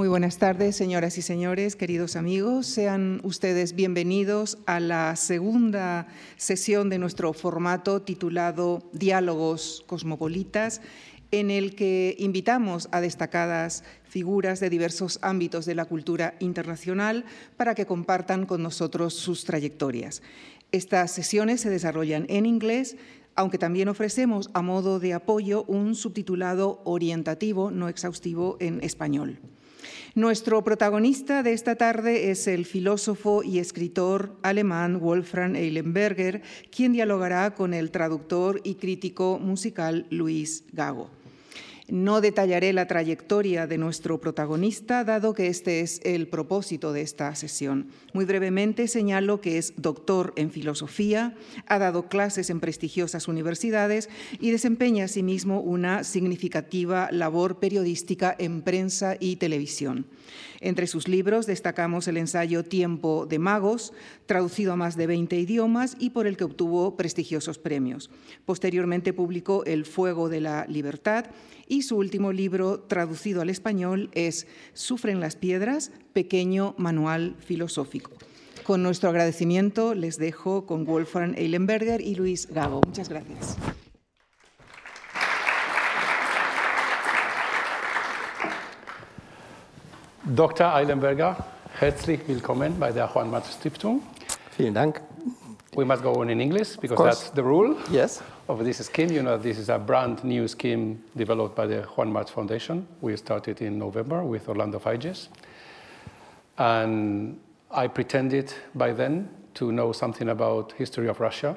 Muy buenas tardes, señoras y señores, queridos amigos. Sean ustedes bienvenidos a la segunda sesión de nuestro formato titulado Diálogos Cosmopolitas, en el que invitamos a destacadas figuras de diversos ámbitos de la cultura internacional para que compartan con nosotros sus trayectorias. Estas sesiones se desarrollan en inglés aunque también ofrecemos a modo de apoyo un subtitulado orientativo, no exhaustivo, en español. Nuestro protagonista de esta tarde es el filósofo y escritor alemán Wolfram Eilenberger, quien dialogará con el traductor y crítico musical Luis Gago. No detallaré la trayectoria de nuestro protagonista, dado que este es el propósito de esta sesión. Muy brevemente señalo que es doctor en filosofía, ha dado clases en prestigiosas universidades y desempeña asimismo una significativa labor periodística en prensa y televisión. Entre sus libros destacamos el ensayo Tiempo de Magos, traducido a más de 20 idiomas y por el que obtuvo prestigiosos premios. Posteriormente publicó El Fuego de la Libertad y su último libro, traducido al español, es Sufren las piedras, pequeño manual filosófico. Con nuestro agradecimiento les dejo con Wolfgang Eilenberger y Luis Gago. Muchas gracias. Dr. Eilenberger, herzlich willkommen bei der Juan March Stiftung. Vielen Dank. We must go on in English because that's the rule Yes. of this scheme. You know, this is a brand new scheme developed by the Juan March Foundation. We started in November with Orlando Figes. And I pretended by then to know something about history of Russia,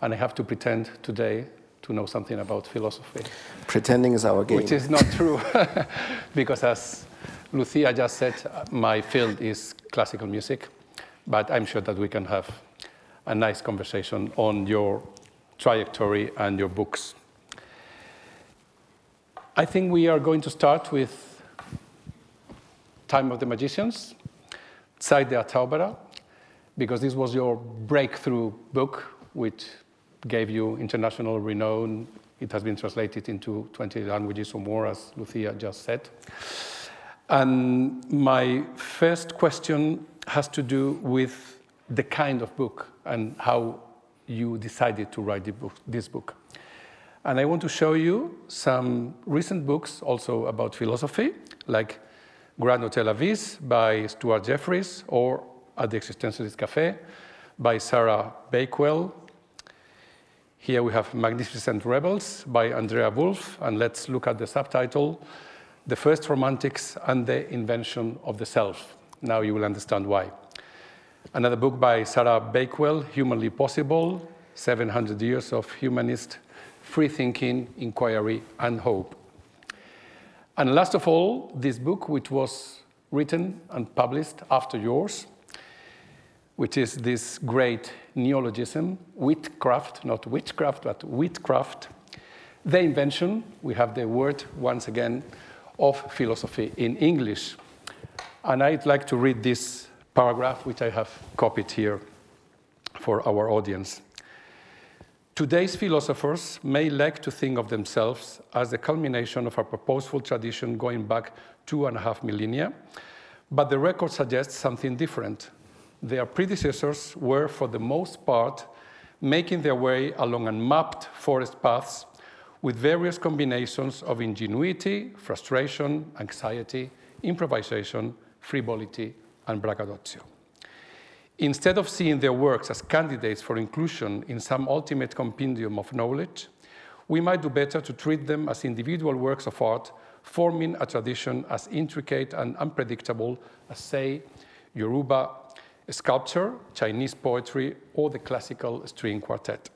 and I have to pretend today to know something about philosophy. Pretending is our game. Which is not true, because as Lucia just said, my field is classical music, but I'm sure that we can have a nice conversation on your trajectory and your books. I think we are going to start with Time of the Magicians, Zeit der Zauberer, because this was your breakthrough book, which gave you international renown. It has been translated into 20 languages or more, as Lucia just said. And my first question has to do with the kind of book and how you decided to write book, this book. And I want to show you some recent books also about philosophy, like Grand Hotel Abyss by Stuart Jeffries or At the Existentialist Cafe by Sarah Bakewell. Here we have Magnificent Rebels by Andrea Wulf, and let's look at the subtitle The First Romantics and the Invention of the Self. Now you will understand why. Another book by Sarah Bakewell, Humanly Possible 700 Years of Humanist Free Thinking, Inquiry, and Hope. And last of all, this book, which was written and published after yours, which is this great neologism, Witcraft, not witchcraft, but Witcraft, the invention, we have the word once again, of philosophy in English. And I'd like to read this paragraph, which I have copied here for our audience. Today's philosophers may like to think of themselves as the culmination of a purposeful tradition going back two and a half millennia, but the record suggests something different. Their predecessors were, for the most part, making their way along unmapped forest paths with various combinations of ingenuity, frustration, anxiety, improvisation, frivolity, and braggadocio. Instead of seeing their works as candidates for inclusion in some ultimate compendium of knowledge, we might do better to treat them as individual works of art forming a tradition as intricate and unpredictable as, say, Yoruba sculpture, Chinese poetry, or the classical string quartet.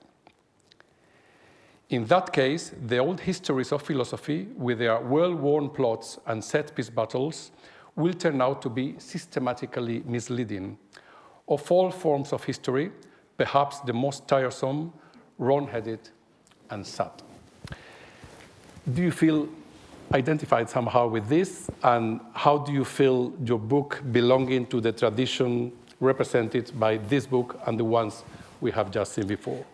In that case, the old histories of philosophy, with their well worn plots and set piece battles, will turn out to be systematically misleading. Of all forms of history, perhaps the most tiresome, wrong headed, and sad. Do you feel identified somehow with this? And how do you feel your book belonging to the tradition represented by this book and the ones we have just seen before?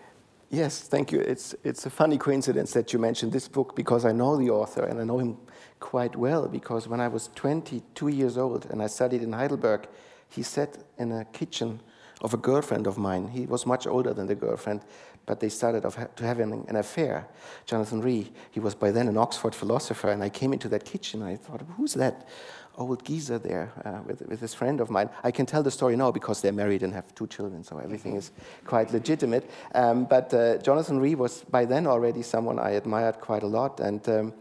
Yes, thank you. It's, it's a funny coincidence that you mentioned this book because I know the author and I know him quite well because when I was 22 years old and I studied in Heidelberg, he sat in a kitchen of a girlfriend of mine. He was much older than the girlfriend, but they started to have an affair. Jonathan Rée, he was by then an Oxford philosopher, and I came into that kitchen and I thought, who's that old geezer there uh, with, with this friend of mine? I can tell the story now because they're married and have two children, so everything is quite legitimate. Um, but uh, Jonathan Rée was by then already someone I admired quite a lot, and um,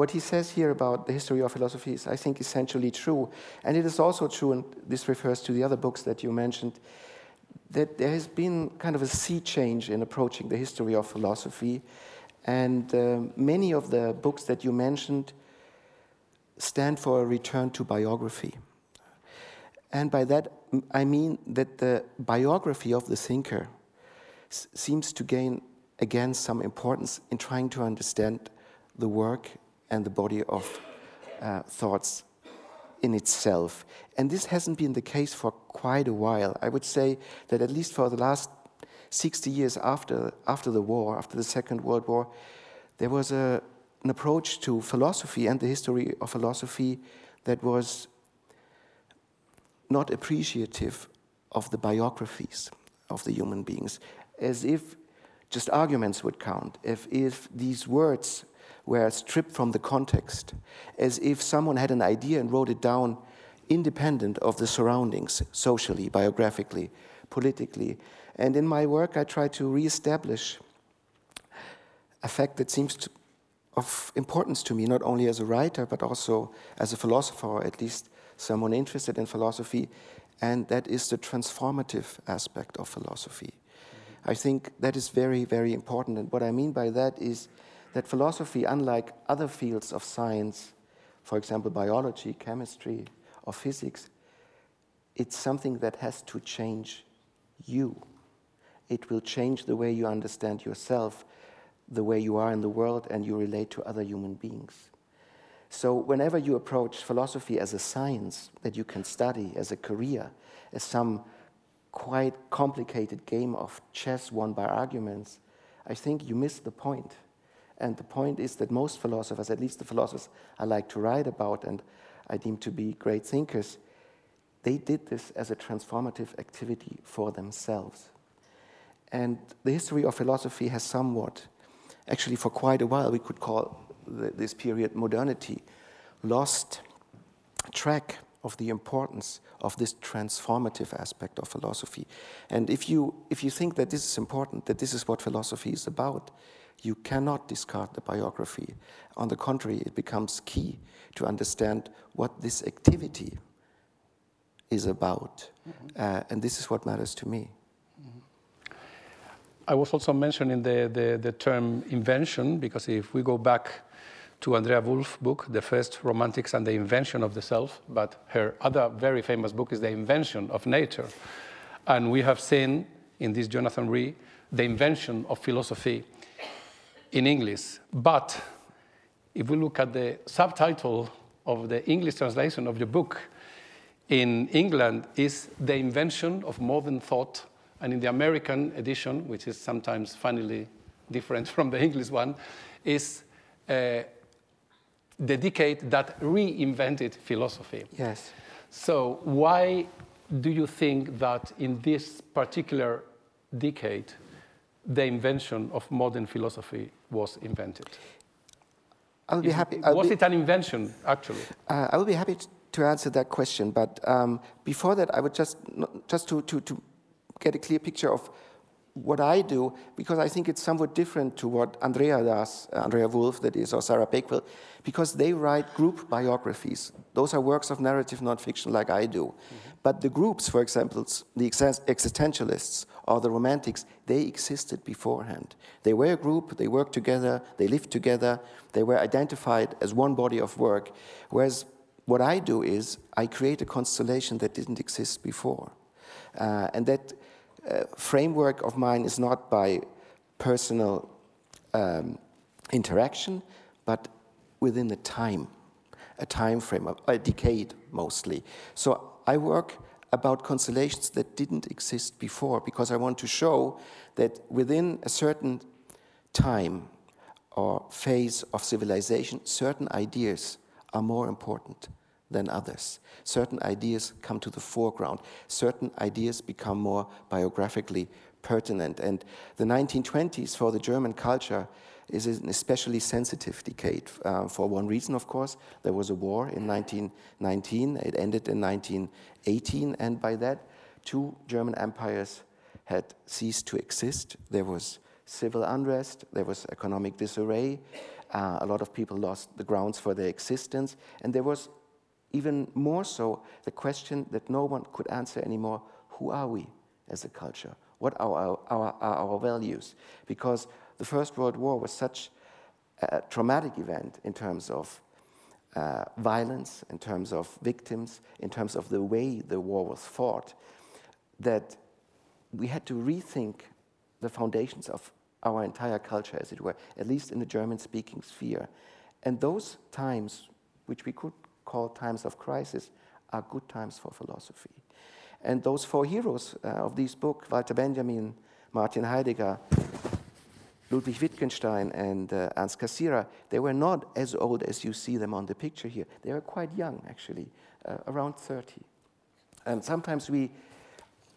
what he says here about the history of philosophy is, I think, essentially true. And it is also true, and this refers to the other books that you mentioned, that there has been kind of a sea change in approaching the history of philosophy. And uh, many of the books that you mentioned stand for a return to biography. And by that, I mean that the biography of the thinker seems to gain again some importance in trying to understand the work and the body of uh, thoughts in itself. And this hasn't been the case for quite a while. I would say that at least for the last 60 years after, after the war, after the Second World War, there was a, an approach to philosophy and the history of philosophy that was not appreciative of the biographies of the human beings, as if just arguments would count, if, if these words were stripped from the context, as if someone had an idea and wrote it down independent of the surroundings, socially, biographically, politically. And in my work, I try to reestablish a fact that seems to, of importance to me, not only as a writer, but also as a philosopher, or at least someone interested in philosophy, and that is the transformative aspect of philosophy. I think that is very, very important. And what I mean by that is that philosophy, unlike other fields of science, for example, biology, chemistry, or physics, it's something that has to change you. It will change the way you understand yourself, the way you are in the world, and you relate to other human beings. So, whenever you approach philosophy as a science that you can study, as a career, as some quite complicated game of chess won by arguments, I think you miss the point. And the point is that most philosophers, at least the philosophers I like to write about and I deem to be great thinkers, they did this as a transformative activity for themselves. And the history of philosophy has somewhat, actually, for quite a while, we could call this period modernity, lost track of the importance of this transformative aspect of philosophy. And if you, if you think that this is important, that this is what philosophy is about, you cannot discard the biography. On the contrary, it becomes key to understand what this activity is about. Mm-hmm. Uh, and this is what matters to me. I was also mentioning the, the, the, term invention because if we go back to Andrea Wulf's book, The First Romantics and the Invention of the Self, but her other very famous book is The Invention of Nature. And we have seen in this Jonathan Rée the invention of philosophy in English. But if we look at the subtitle of the English translation of your book, in England is The Invention of Modern Thought, and in the American edition, which is sometimes funnily different from the English one, is uh, the decade that reinvented philosophy. Yes. So, why do you think that in this particular decade, the invention of modern philosophy was invented? I'll be happy. I'll was be, it an invention, actually? Uh, I will be happy to answer that question, but um, before that, I would just just to, to, to get a clear picture of what I do, because I think it's somewhat different to what Andrea does, uh, Andrea Wulf, that is, or Sarah Bakewell, because they write group biographies. Those are works of narrative nonfiction, like I do. Mm-hmm. But the groups, for example, the existentialists or the romantics, they existed beforehand. They were a group, they worked together, they lived together, they were identified as one body of work. Whereas what I do is I create a constellation that didn't exist before. Uh, and that uh, framework of mine is not by personal um, interaction, but within a time, a time frame, a decade mostly. So I work about constellations that didn't exist before because I want to show that within a certain time or phase of civilization, certain ideas are more important than others. Certain ideas come to the foreground. Certain ideas become more biographically pertinent. And the 1920s for the German culture is an especially sensitive decade uh, for one reason, of course. There was a war in 1919, it ended in 1918, and by that, two German empires had ceased to exist. There was civil unrest, there was economic disarray, uh, a lot of people lost the grounds for their existence, and there was even more so the question that no one could answer anymore who are we as a culture? What are our, our, our values? Because the First World War was such a traumatic event in terms of uh, violence, in terms of victims, in terms of the way the war was fought, that we had to rethink the foundations of our entire culture, as it were, at least in the German speaking sphere. And those times, which we could call times of crisis, are good times for philosophy. And those four heroes uh, of this book, Walter Benjamin, Martin Heidegger, Ludwig Wittgenstein, and uh, Ernst Cassirer, they were not as old as you see them on the picture here. They were quite young, actually, uh, around 30. And sometimes we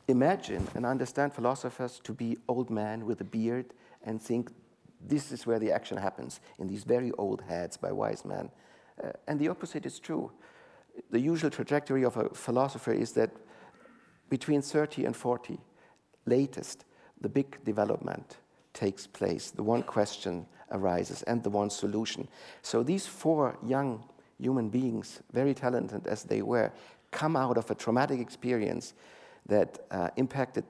imagine and understand philosophers to be old men with a beard and think this is where the action happens, in these very old heads by wise men. Uh, and the opposite is true. The usual trajectory of a philosopher is that between 30 and 40, latest, the big development takes place. The one question arises and the one solution. So these four young human beings, very talented as they were, come out of a traumatic experience that uh, impacted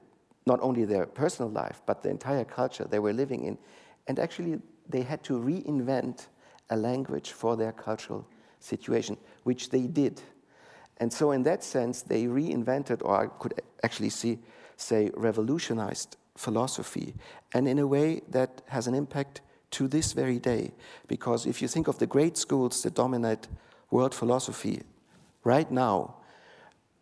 not only their personal life, but the entire culture they were living in. And actually, they had to reinvent a language for their cultural situation, which they did. And so, in that sense, they reinvented, or I could actually see, say, revolutionized philosophy, and in a way that has an impact to this very day. Because if you think of the great schools that dominate world philosophy right now,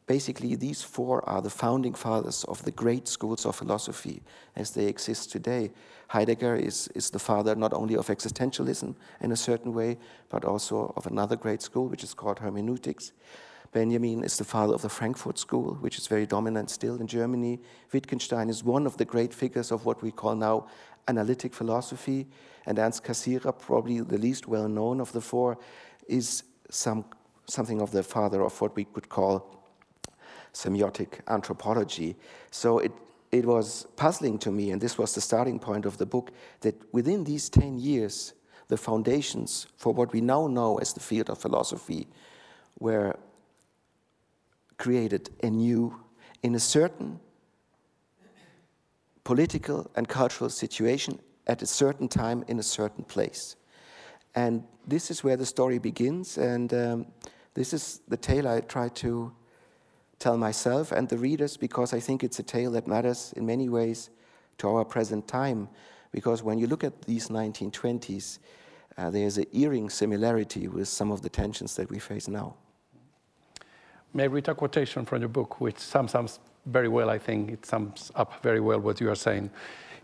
basically these four are the founding fathers of the great schools of philosophy as they exist today. Heidegger is, is the father not only of existentialism in a certain way, but also of another great school, which is called hermeneutics. Benjamin is the father of the Frankfurt School, which is very dominant still in Germany. Wittgenstein is one of the great figures of what we call now analytic philosophy. And Ernst Cassirer, probably the least well known of the four, is some, something of the father of what we could call semiotic anthropology. So it, it was puzzling to me, and this was the starting point of the book, that within these 10 years, the foundations for what we now know as the field of philosophy were created anew in a certain political and cultural situation at a certain time in a certain place. And this is where the story begins, and um, this is the tale I try to tell myself and the readers because I think it's a tale that matters in many ways to our present time. Because when you look at these 1920s, uh, there's an eerie similarity with some of the tensions that we face now. May I read a quotation from your book, which sums up very well, I think it sums up very well what you are saying.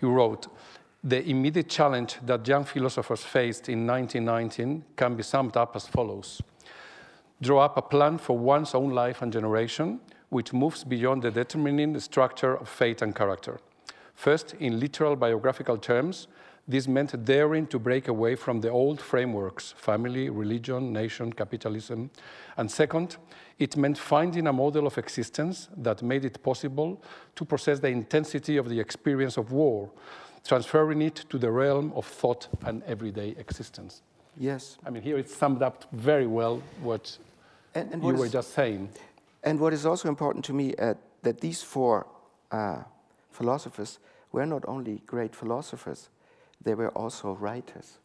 You wrote, the immediate challenge that young philosophers faced in 1919 can be summed up as follows draw up a plan for one's own life and generation, which moves beyond the determining structure of fate and character. First, in literal biographical terms, this meant daring to break away from the old frameworks family, religion, nation, capitalism. And second, it meant finding a model of existence that made it possible to process the intensity of the experience of war, transferring it to the realm of thought and everyday existence. Yes. I mean, here it's summed up very well what and, and you were is, just saying. And what is also important to me uh, that these four uh, philosophers were not only great philosophers, they were also writers.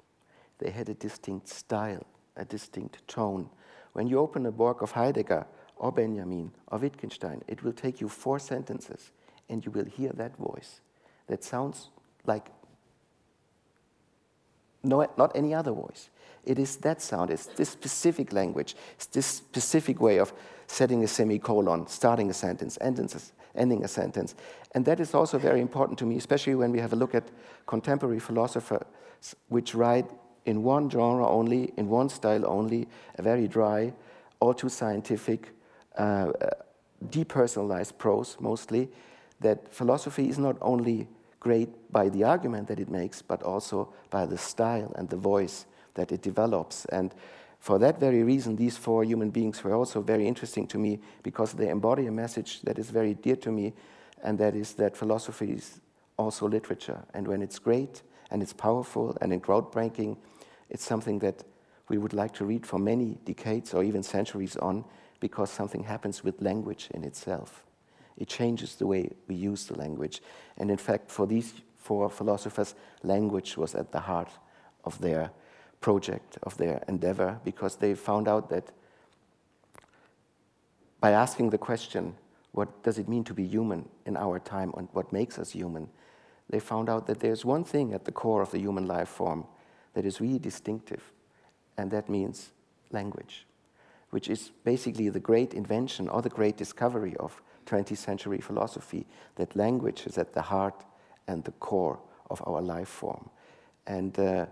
They had a distinct style, a distinct tone. When you open a work of Heidegger or Benjamin or Wittgenstein, it will take you four sentences and you will hear that voice that sounds like no, not any other voice. It is that sound, it's this specific language, it's this specific way of setting a semicolon, starting a sentence, ending a sentence. And that is also very important to me, especially when we have a look at contemporary philosophers which write in one genre only, in one style only, a very dry, all too scientific, uh, depersonalized prose mostly, that philosophy is not only great by the argument that it makes, but also by the style and the voice that it develops. And for that very reason, these four human beings were also very interesting to me because they embody a message that is very dear to me, and that is that philosophy is also literature. And when it's great and it's powerful and it's groundbreaking, it's something that we would like to read for many decades or even centuries on because something happens with language in itself. It changes the way we use the language. And in fact, for these four philosophers, language was at the heart of their project, of their endeavor, because they found out that by asking the question, what does it mean to be human in our time and what makes us human, they found out that there's one thing at the core of the human life form that is really distinctive, and that means language, which is basically the great invention or the great discovery of 20th century philosophy, that language is at the heart and the core of our life form. And uh,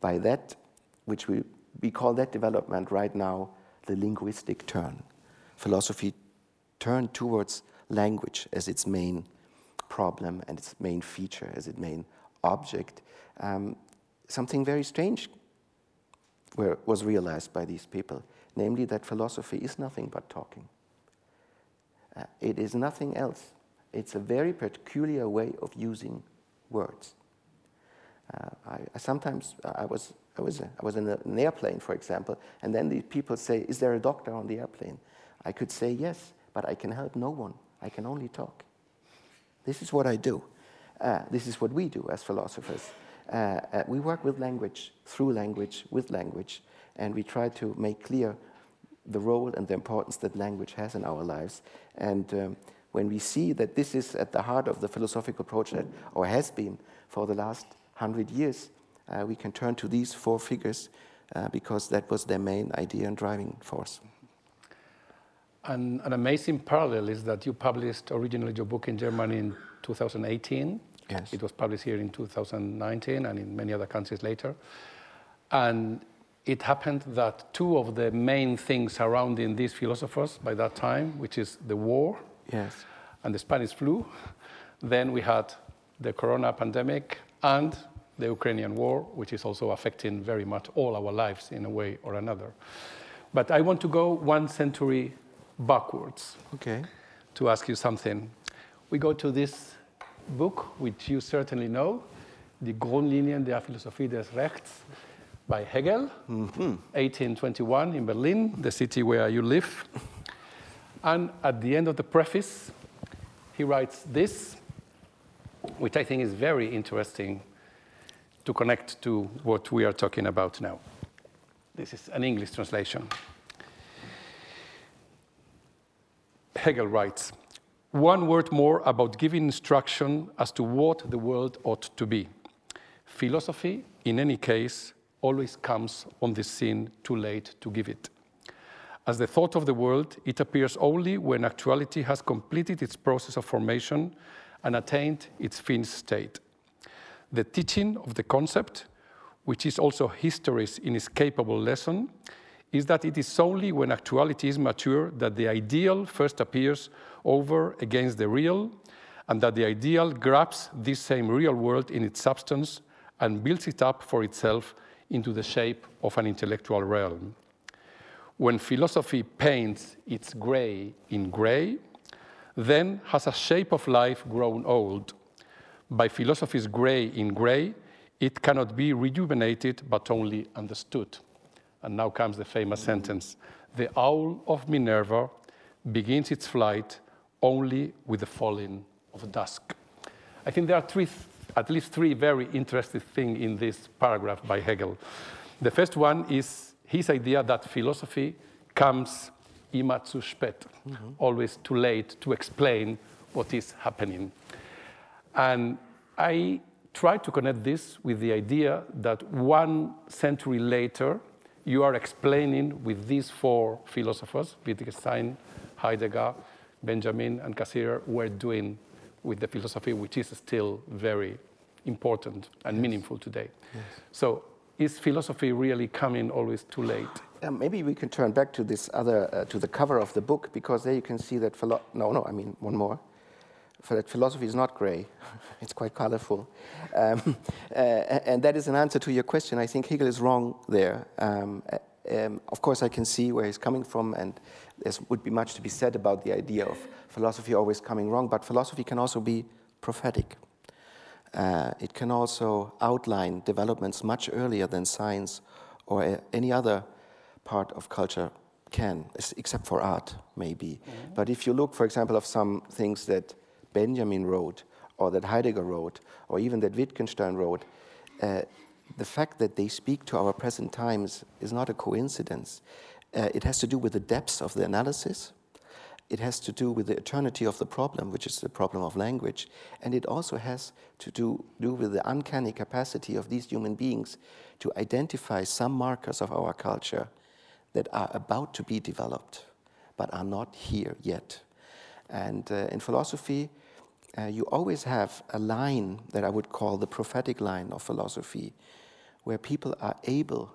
by that, which we, we call that development right now the linguistic turn. Philosophy turned towards language as its main problem and its main feature, as its main object. Um, something very strange were, was realized by these people, namely that philosophy is nothing but talking. Uh, it is nothing else. It's a very peculiar way of using words. Uh, I, I, sometimes I was I was I was in an airplane, for example, and then the people say, "Is there a doctor on the airplane?" I could say yes, but I can help no one. I can only talk. This is what I do. Uh, this is what we do as philosophers. Uh, uh we work with language, through language, with language, and we try to make clear the role and the importance that language has in our lives. And um, when we see that this is at the heart of the philosophical project, or has been for the last hundred years, uh, we can turn to these four figures uh, because that was their main idea and driving force. And an amazing parallel is that you published originally your book in Germany in 2018. Yes. It was published here in 2019 and in many other countries later. And it happened that two of the main things surrounding these philosophers by that time, which is the war yes. and the Spanish flu, then we had the corona pandemic and the Ukrainian war, which is also affecting very much all our lives in a way or another. But I want to go one century backwards okay. to ask you something. We go to this book, which you certainly know, Die Grundlinien der Philosophie des Rechts by Hegel, mm-hmm. 1821 in Berlin, the city where you live. And at the end of the preface, he writes this, which I think is very interesting to connect to what we are talking about now. This is an English translation. Hegel writes One word more about giving instruction as to what the world ought to be. Philosophy, in any case, always comes on the scene too late to give it. As the thought of the world, it appears only when actuality has completed its process of formation and attained its finished state. The teaching of the concept, which is also history's inescapable lesson, is that it is only when actuality is mature that the ideal first appears over against the real, and that the ideal grabs this same real world in its substance and builds it up for itself into the shape of an intellectual realm. When philosophy paints its gray in gray, then has a shape of life grown old. By philosophy's gray in gray, it cannot be rejuvenated but only understood. And now comes the famous sentence The owl of Minerva begins its flight only with the falling of dusk. I think there are three at least three very interesting things in this paragraph by Hegel. The first one is his idea that philosophy comes immer zu spät, mm-hmm. always too late to explain what is happening. And I try to connect this with the idea that one century later, you are explaining with these four philosophers, Wittgenstein, Heidegger, Benjamin, and Cassirer were doing with the philosophy, which is still very important and yes. meaningful today. Yes. So, is philosophy really coming always too late? Um, maybe we can turn back to this other, uh, to the cover of the book, because there you can see that, philo- no, no, I mean, one more. For that philosophy is not gray, it's quite colorful. Um, uh, and that is an answer to your question. I think Hegel is wrong there. Um, uh, um, of course, I can see where he's coming from, and there would be much to be said about the idea of philosophy always coming wrong, but philosophy can also be prophetic. Uh, it can also outline developments much earlier than science or any other part of culture can, except for art, maybe. Mm-hmm. But if you look, for example, of some things that Benjamin wrote, or that Heidegger wrote, or even that Wittgenstein wrote, uh, the fact that they speak to our present times is not a coincidence. Uh, it has to do with the depths of the analysis. It has to do with the eternity of the problem, which is the problem of language. And it also has to do, do with the uncanny capacity of these human beings to identify some markers of our culture that are about to be developed, but are not here yet. And uh, in philosophy, uh, you always have a line that I would call the prophetic line of philosophy, where people are able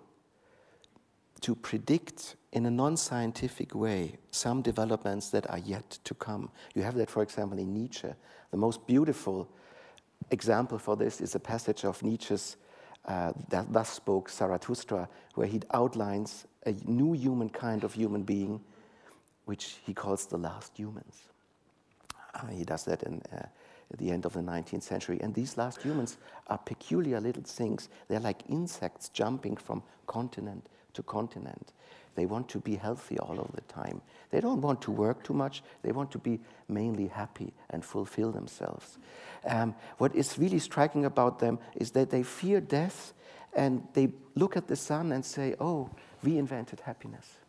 to predict in a non scientific way some developments that are yet to come. You have that, for example, in Nietzsche. The most beautiful example for this is a passage of Nietzsche's uh, that Thus Spoke Zarathustra, where he outlines a new human kind of human being, which he calls the last humans. Uh, he does that in, uh, at the end of the 19th century. And these last humans are peculiar little things. They're like insects jumping from continent to continent. They want to be healthy all of the time. They don't want to work too much. They want to be mainly happy and fulfill themselves. Um, what is really striking about them is that they fear death and they look at the sun and say, Oh, we invented happiness.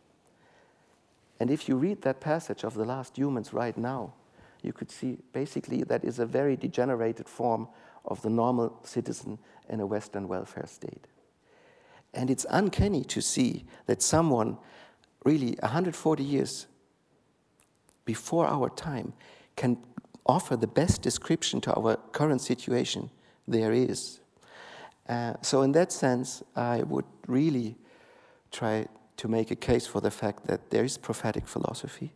And if you read that passage of the last humans right now, you could see basically that is a very degenerated form of the normal citizen in a Western welfare state. And it's uncanny to see that someone, really 140 years before our time, can offer the best description to our current situation there is. Uh, so, in that sense, I would really try to make a case for the fact that there is prophetic philosophy.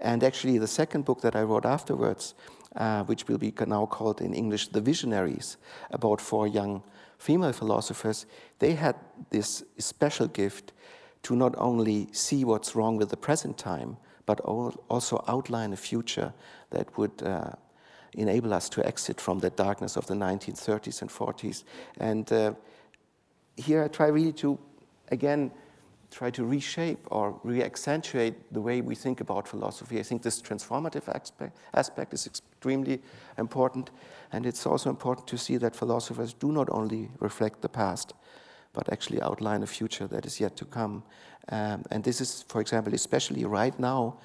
And actually, the second book that I wrote afterwards, uh, which will be now called in English The Visionaries, about four young female philosophers, they had this special gift to not only see what's wrong with the present time, but also outline a future that would uh, enable us to exit from the darkness of the 1930s and 40s. And uh, here I try really to, again, try to reshape or re-accentuate the way we think about philosophy. I think this transformative aspect, aspect is extremely important, and it's also important to see that philosophers do not only reflect the past, but actually outline a future that is yet to come. Um, and this is, for example, especially right now,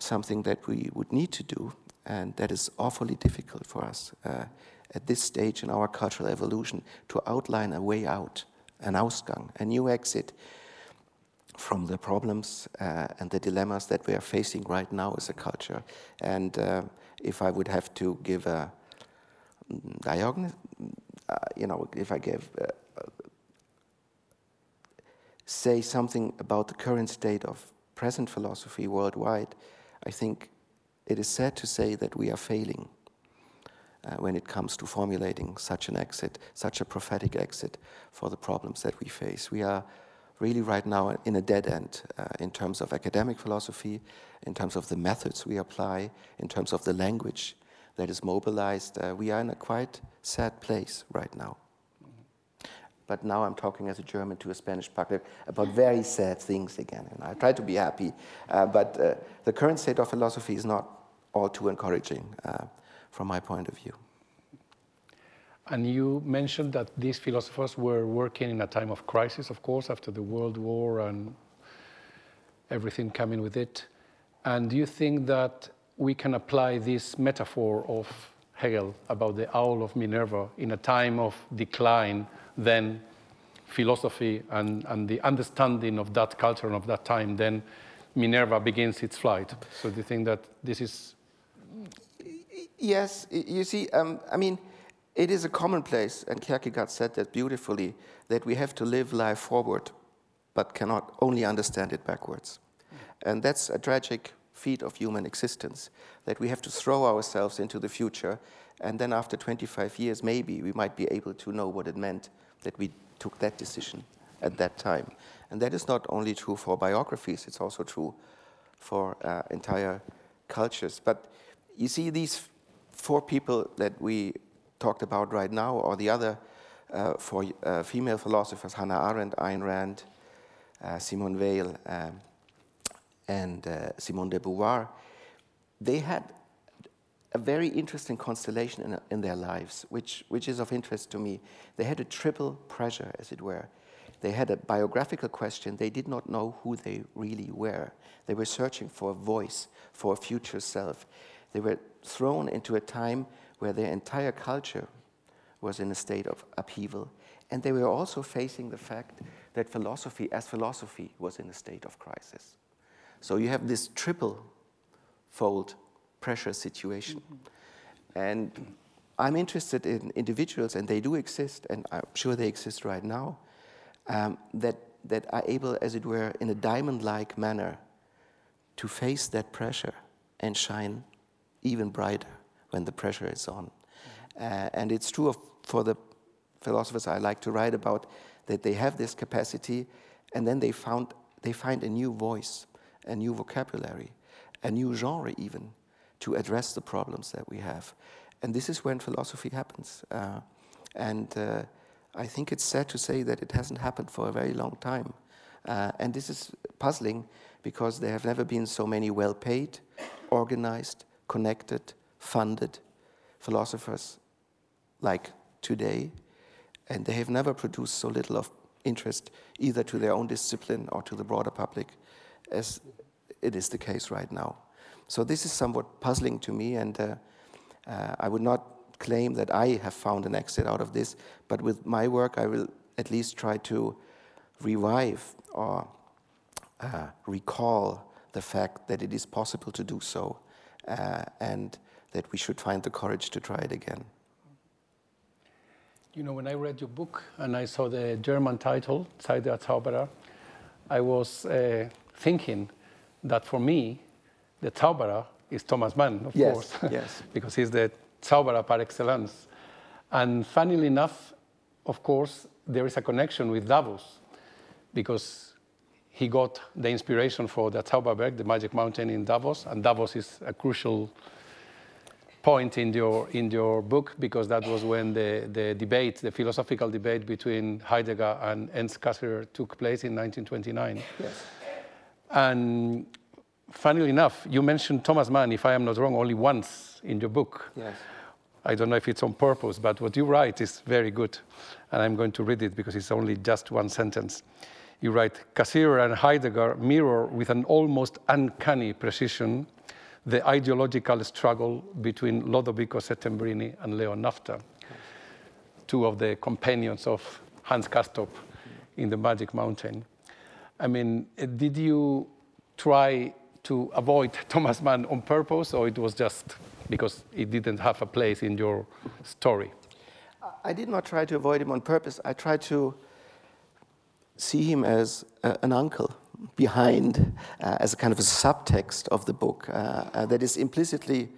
something that we would need to do, and that is awfully difficult for us uh, at this stage in our cultural evolution to outline a way out, an Ausgang, a new exit from the problems uh, and the dilemmas that we are facing right now as a culture. And uh, if I would have to give a diagnosis, uh, you know, if I give uh, say something about the current state of present philosophy worldwide, I think it is sad to say that we are failing. Uh, when it comes to formulating such an exit, such a prophetic exit for the problems that we face. We are really right now in a dead end uh, in terms of academic philosophy, in terms of the methods we apply, in terms of the language that is mobilized. Uh, we are in a quite sad place right now. But now I'm talking as a German to a Spanish partner about very sad things again. And I try to be happy. Uh, but uh, the current state of philosophy is not all too encouraging uh, from my point of view. And you mentioned that these philosophers were working in a time of crisis, of course, after the World War and everything coming with it. And do you think that we can apply this metaphor of Hegel about the owl of Minerva in a time of decline, then philosophy and, and the understanding of that culture and of that time then Minerva begins its flight. So do you think that this is? Yes, you see, um, I mean, it is a commonplace, and Kierkegaard said that beautifully, that we have to live life forward, but cannot only understand it backwards. And that's a tragic feat of human existence, that we have to throw ourselves into the future, and then after 25 years, maybe we might be able to know what it meant that we took that decision at that time. And that is not only true for biographies, it's also true for uh, entire cultures. But you see, these four people that we talked about right now, or the other uh, four uh, female philosophers, Hannah Arendt, Ayn Rand, uh, Simone Weil, um, and uh, Simone de Beauvoir, they had a very interesting constellation in, in their lives, which, which is of interest to me. They had a triple pressure, as it were. They had a biographical question. They did not know who they really were. They were searching for a voice, for a future self. They were thrown into a time where their entire culture was in a state of upheaval. And they were also facing the fact that philosophy, as philosophy, was in a state of crisis. So you have this triple fold pressure situation. Mm-hmm. And I'm interested in individuals, and they do exist, and I'm sure they exist right now, um, that, that are able, as it were, in a diamond like manner, to face that pressure and shine even brighter when the pressure is on. Mm-hmm. Uh, and it's true of, for the philosophers I like to write about that they have this capacity, and then they, found, they find a new voice a new vocabulary, a new genre, even, to address the problems that we have. And this is when philosophy happens. Uh, and uh, I think it's sad to say that it hasn't happened for a very long time. Uh, and this is puzzling because there have never been so many well paid, organized, connected, funded philosophers like today. And they have never produced so little of interest either to their own discipline or to the broader public as it is the case right now. So this is somewhat puzzling to me, and uh, uh, I would not claim that I have found an exit out of this, but with my work, I will at least try to revive or uh, recall the fact that it is possible to do so, uh, and that we should find the courage to try it again. You know, when I read your book and I saw the German title, Zeit der Zauberer, I was uh, thinking that for me, the Zauberer is Thomas Mann, of yes, course, yes. because he's the Zauberer par excellence. And funnily enough, of course, there is a connection with Davos, because he got the inspiration for the Zauberberg, the magic mountain in Davos, and Davos is a crucial point in your, in your book because that was when the, the debate, the philosophical debate between Heidegger and Ernst Cassirer took place in 1929. Yes. And funnily enough, you mentioned Thomas Mann, if I am not wrong, only once in your book. Yes. I don't know if it's on purpose, but what you write is very good. And I'm going to read it because it's only just one sentence. You write Cassirer and Heidegger mirror with an almost uncanny precision the ideological struggle between Lodovico Settembrini and Leon Naphta, two of the companions of Hans Castorp in the Magic Mountain. I mean, did you try to avoid Thomas Mann on purpose, or it was just because it didn't have a place in your story? I did not try to avoid him on purpose. I tried to see him as uh, an uncle behind, uh, as a kind of a subtext of the book uh, uh that is implicitly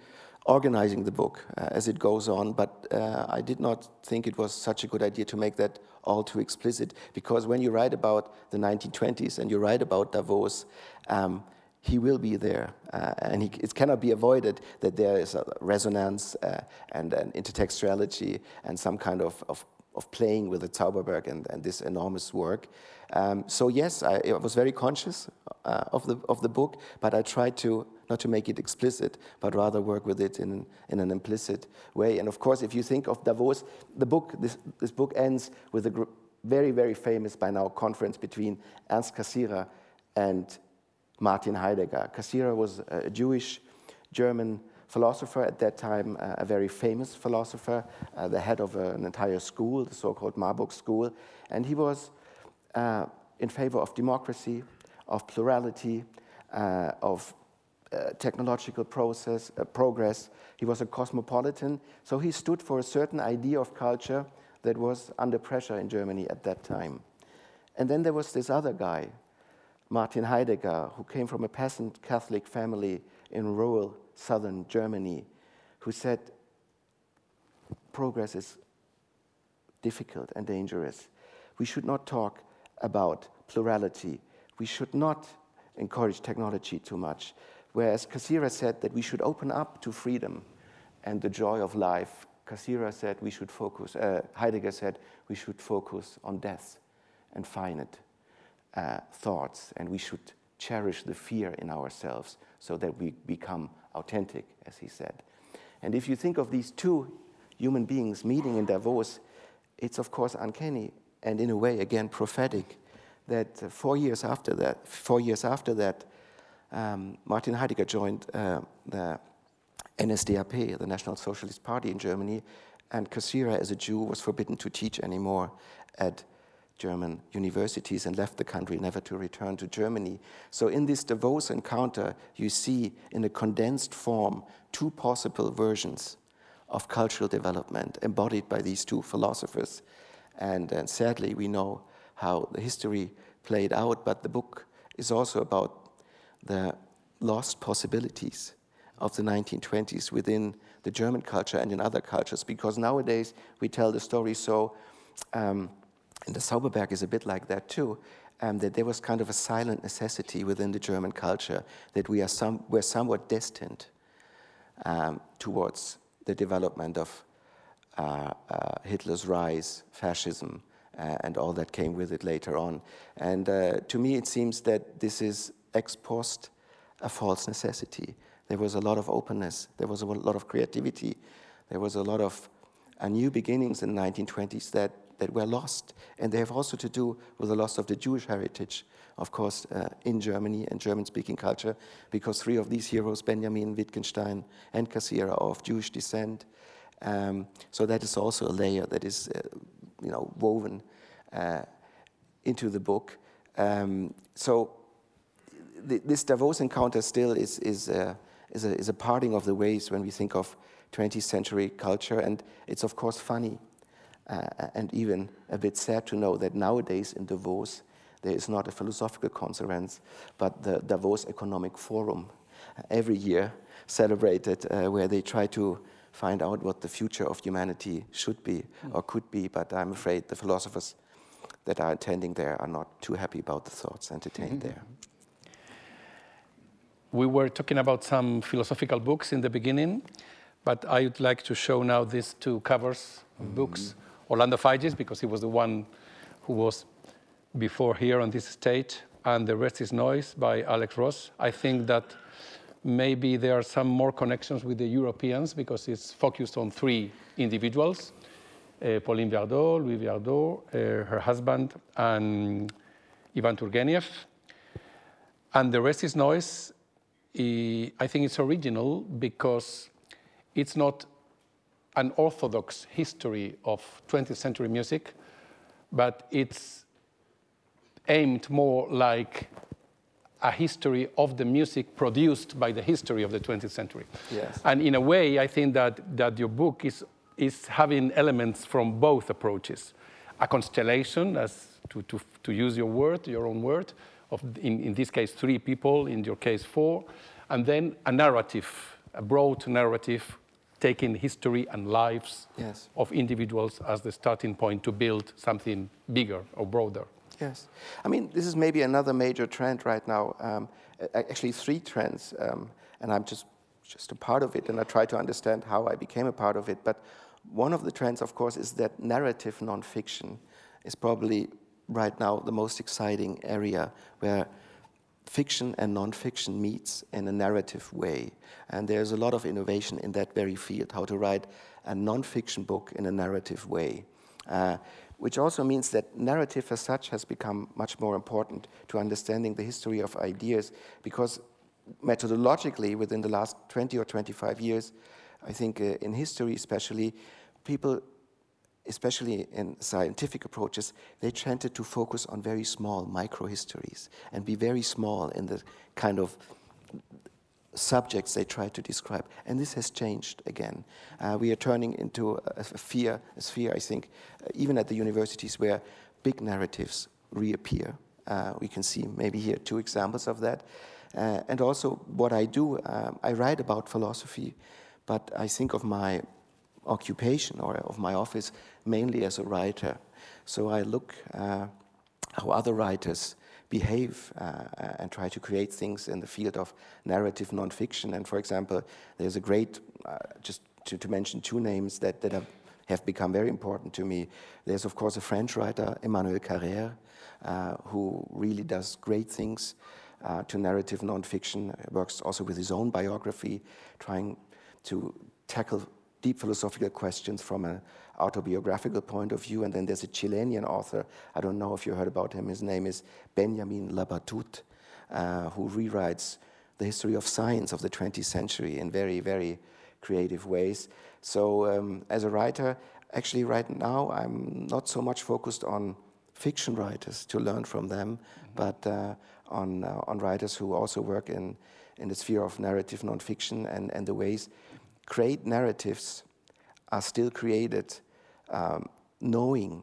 organizing the book uh, as it goes on. But I did not think it was such a good idea to make that all too explicit because when you write about the 1920s and you write about Davos, um, he will be there, uh, and he, it cannot be avoided that there is a resonance uh, and an intertextuality and some kind of, of, of playing with the Zauberberg and, and this enormous work. Um, so yes, I, I, was very conscious uh, of, the, of the book, but I tried to not to make it explicit, but rather work with it in, in an implicit way. And of course, if you think of Davos, the book, this, this book ends with a very, very famous by now conference between Ernst Cassirer and Martin Heidegger. Cassirer was a Jewish German philosopher at that time, uh, a very famous philosopher, uh, the head of an entire school, the so called Marburg School. And he was uh, in favor of democracy, of plurality, uh, of uh, technological process, uh, progress. He was a cosmopolitan, so he stood for a certain idea of culture that was under pressure in Germany at that time. And then there was this other guy, Martin Heidegger, who came from a peasant Catholic family in rural southern Germany, who said progress is difficult and dangerous. We should not talk about plurality. We should not encourage technology too much. Whereas Cassirer said that we should open up to freedom and the joy of life. Cassirer said we should focus, uh, Heidegger said we should focus on death and finite uh, thoughts, and we should cherish the fear in ourselves so that we become authentic, as he said. And if you think of these two human beings meeting in Davos, it's of course uncanny and in a way again prophetic that four years after that, four years after that, um, Martin Heidegger joined uh, the NSDAP, the National Socialist Party in Germany, and Cassirer, as a Jew, was forbidden to teach anymore at German universities and left the country, never to return to Germany. So, in this Davos encounter, you see in a condensed form two possible versions of cultural development embodied by these two philosophers. And, and sadly, we know how the history played out, but the book is also about the lost possibilities of the 1920s within the German culture and in other cultures, because nowadays we tell the story so, um, and the Zauberberg is a bit like that too, um, that there was kind of a silent necessity within the German culture that we are some, we're somewhat destined um, towards the development of uh, uh, Hitler's rise, fascism, uh, and all that came with it later on. And uh, to me, it seems that this is ex post a false necessity. There was a lot of openness, there was a lot of creativity, there was a lot of uh, new beginnings in the 1920s that, that were lost. And they have also to do with the loss of the Jewish heritage, of course, uh, in Germany and German speaking culture, because three of these heroes, Benjamin, Wittgenstein, and Cassirer, are of Jewish descent. Um, so that is also a layer that is, uh, you know, woven uh, into the book. Um, so this Davos encounter still is is a, is a, is a parting of the ways when we think of 20th century culture, and it's of course funny uh, and even a bit sad to know that nowadays in Davos there is not a philosophical conference, but the Davos Economic Forum every year celebrated, uh, where they try to find out what the future of humanity should be or could be. But I'm afraid the philosophers that are attending there are not too happy about the thoughts entertained mm-hmm. there. We were talking about some philosophical books in the beginning, but I would like to show now these two covers of mm-hmm. books. Orlando Figes, because he was the one who was before here on this stage, and The Rest is Noise by Alex Ross. I think that maybe there are some more connections with the Europeans because it's focused on three individuals uh, Pauline Viardot, Louis Viardot, uh, her husband, and Ivan Turgenev. And The Rest is Noise, I think it's original because it's not an orthodox history of 20th century music, but it's aimed more like a history of the music produced by the history of the 20th century. Yes. And in a way, I think that, that your book is, is having elements from both approaches. A constellation, as to, to, to use your word, your own word, of, in, in this case, three people, in your case, four, and then a narrative, a broad narrative taking history and lives yes. of individuals as the starting point to build something bigger or broader. Yes. I mean, this is maybe another major trend right now. Um, actually, three trends, um, and I'm just, just a part of it, and I try to understand how I became a part of it. But one of the trends, of course, is that narrative nonfiction is probably right now the most exciting area where fiction and nonfiction meets in a narrative way. And there's a lot of innovation in that very field, how to write a nonfiction book in a narrative way. Uh, which also means that narrative as such has become much more important to understanding the history of ideas because methodologically within the last 20 or 25 years i think uh, in history especially people especially in scientific approaches, they tended to focus on very small microhistories and be very small in the kind of subjects they try to describe. And this has changed again. Uh, we are turning into a, a, fear, a sphere, I think, uh, even at the universities where big narratives reappear. Uh, we can see maybe here two examples of that. Uh, and also, what I do, um, I write about philosophy, but I think of my occupation or of my office mainly as a writer. So I look uh, how other writers behave uh, and try to create things in the field of narrative nonfiction. And for example, there's a great, uh, just to, to, mention two names that, that have become very important to me. There's, of course, a French writer, Emmanuel Carrère, uh, who really does great things uh, to narrative nonfiction, works also with his own biography, trying to tackle deep philosophical questions from an autobiographical point of view. And then there's a Chilean author, I don't know if you heard about him, his name is Benjamin Labatut, uh, who rewrites the history of science of the 20th century in very, very creative ways. So, um, as a writer, actually, right now, I'm not so much focused on fiction writers to learn from them, mm-hmm. but uh, on, uh, on writers who also work in, in the sphere of narrative nonfiction and, and the ways great narratives are still created um, knowing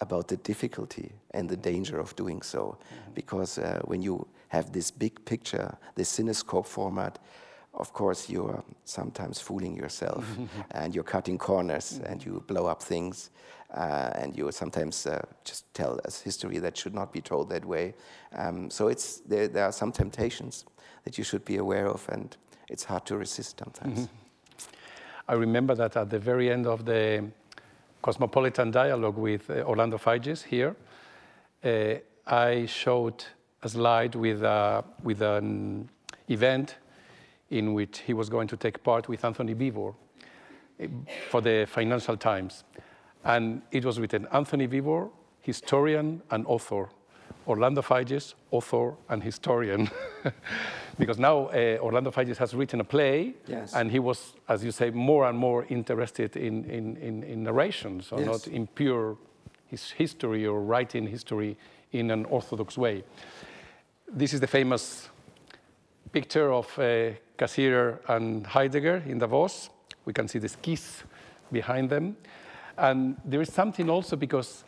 about the difficulty and the danger of doing so. Mm-hmm. Because uh, when you have this big picture, this cinescope format, of course, you're sometimes fooling yourself and you're cutting corners mm-hmm. and you blow up things. Uh, and you sometimes uh, just tell us history that should not be told that way. Um, so it's, there, there, are some temptations that you should be aware of, and it's hard to resist sometimes. Mm-hmm. I remember that at the very end of the Cosmopolitan dialogue with uh, Orlando Figes here, uh, I showed a slide with, uh, with an event in which he was going to take part with Anthony Beevor uh, for the Financial Times. And it was written Anthony Beevor, historian and author. Orlando Figes, author and historian. because now uh, Orlando Figes has written a play, yes. and he was, as you say, more and more interested in, in, in, in narration, so yes. not in pure his history or writing history in an orthodox way. This is the famous picture of uh, Cassirer and Heidegger in Davos. We can see the skis behind them. And there is something also because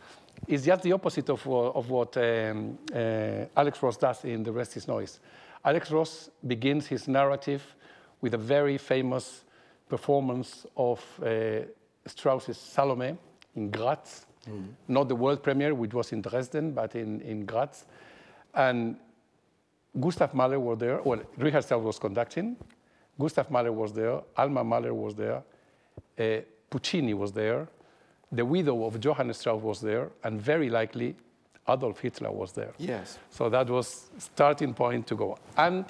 it's just the opposite of, of what um, uh, Alex Ross does in The Rest is Noise. Alex Ross begins his narrative with a very famous performance of uh, Strauss's Salome in Graz, mm. not the world premiere, which was in Dresden, but in, in Graz. And Gustav Mahler was there, well, Richard Strauss was conducting, Gustav Mahler was there, Alma Mahler was there, uh, Puccini was there, the widow of Johann Strauss was there, and very likely Adolf Hitler was there. Yes. So that was starting point to go. And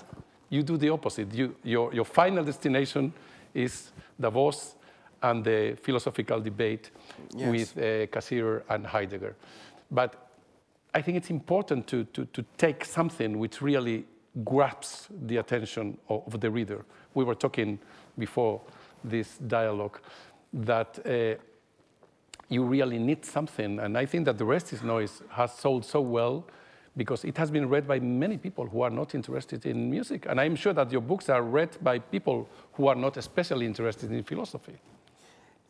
you do the opposite. You, your, your final destination is Davos and the philosophical debate yes. with uh, and Heidegger. But I think it's important to, to, to take something which really grabs the attention of, of the reader. We were talking before this dialogue that uh, you really need something. And I think that The Rest is Noise has sold so well because it has been read by many people who are not interested in music. And I'm sure that your books are read by people who are not especially interested in philosophy.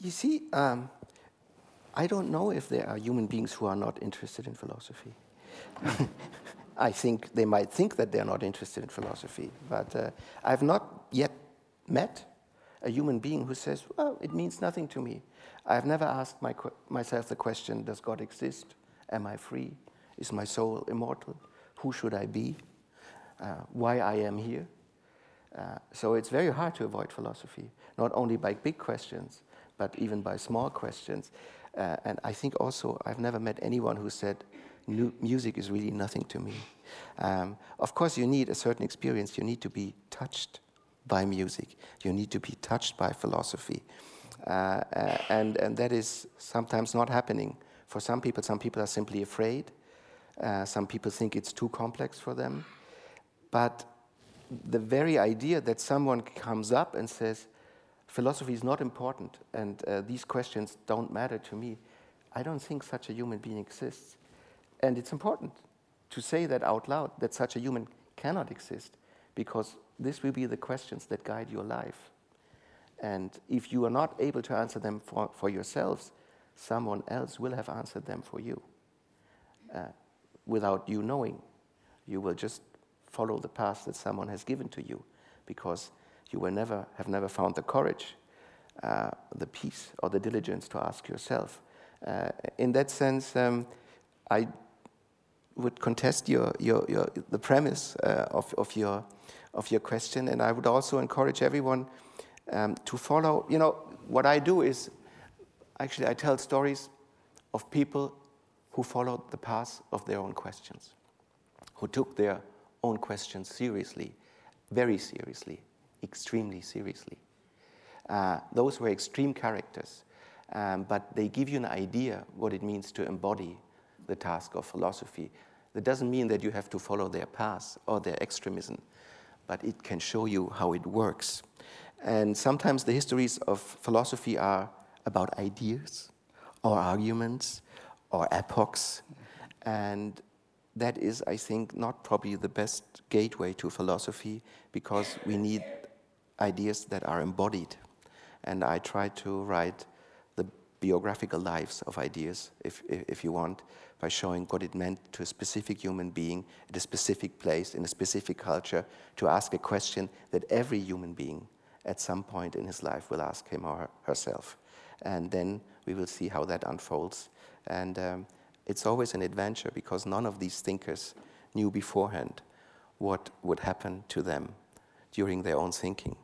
You see, um, I don't know if there are human beings who are not interested in philosophy. I think they might think that they're not interested in philosophy, but uh, I've not yet met a human being who says, well, it means nothing to me. I've never asked my, myself the question Does God exist? Am I free? Is my soul immortal? Who should I be? Uh, why I am here? Uh, so it's very hard to avoid philosophy, not only by big questions, but even by small questions. Uh, and I think also I've never met anyone who said, New music is really nothing to me. Um, of course, you need a certain experience. You need to be touched by music. You need to be touched by philosophy. Uh, uh, and, and that is sometimes not happening for some people. Some people are simply afraid. Uh, some people think it's too complex for them. But the very idea that someone comes up and says, philosophy is not important and uh, these questions don't matter to me, I don't think such a human being exists. And it's important to say that out loud that such a human cannot exist because this will be the questions that guide your life. And if you are not able to answer them for, for yourselves, someone else will have answered them for you uh, without you knowing. You will just follow the path that someone has given to you because you will never have never found the courage, uh, the peace, or the diligence to ask yourself. Uh, in that sense, um, I would contest your, your, your, the premise uh, of, of, your, of your question, and I would also encourage everyone um, to follow. You know, what I do is actually I tell stories of people who followed the path of their own questions, who took their own questions seriously, very seriously, extremely seriously. Uh, those were extreme characters, um, but they give you an idea what it means to embody the task of philosophy. That doesn't mean that you have to follow their path or their extremism, but it can show you how it works. And sometimes the histories of philosophy are about ideas or arguments or epochs. And that is, I think, not probably the best gateway to philosophy because we need ideas that are embodied. And I try to write the biographical lives of ideas, if, if you want, by showing what it meant to a specific human being at a specific place, in a specific culture, to ask a question that every human being at some point in his life will ask him or herself. And then we will see how that unfolds. And um, it's always an adventure because none of these thinkers knew beforehand what would happen to them during their own thinking.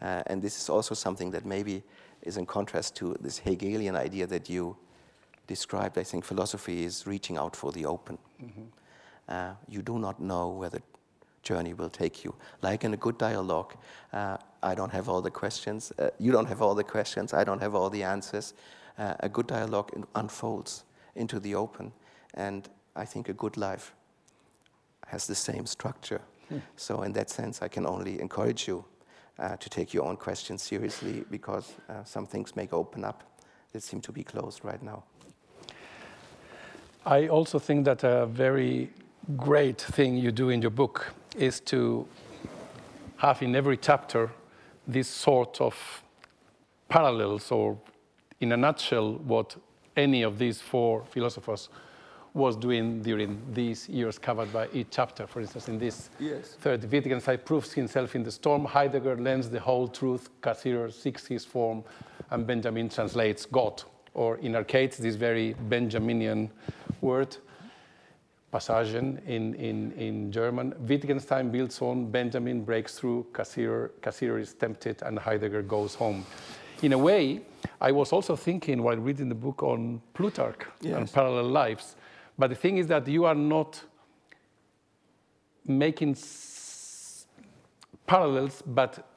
Uh, and this is also something that maybe is in contrast to this Hegelian idea that you described. I think philosophy is reaching out for the open. Mm-hmm. Uh, you do not know where the journey will take you. Like in a good dialogue, uh, I don't have all the questions, uh, you don't have all the questions, I don't have all the answers. Uh, a good dialogue unfolds into the open, and I think a good life has the same structure. Hmm. So, in that sense, I can only encourage you uh, to take your own questions seriously because uh, some things may open up that seem to be closed right now. I also think that a very great thing you do in your book is to have in every chapter this sort of parallels, or in a nutshell, what any of these four philosophers was doing during these years covered by each chapter. For instance, in this yes. third, Wittgenstein proves himself in the storm, Heidegger lends the whole truth, Cassirer seeks his form, and Benjamin translates God, or in case, this very Benjaminian word, Passagen in, in, in German. Wittgenstein builds on, Benjamin breaks through, Cassirer, Cassirer is tempted, and Heidegger goes home. In a way, I was also thinking while reading the book on Plutarch yes. and parallel lives. But the thing is that you are not making parallels, but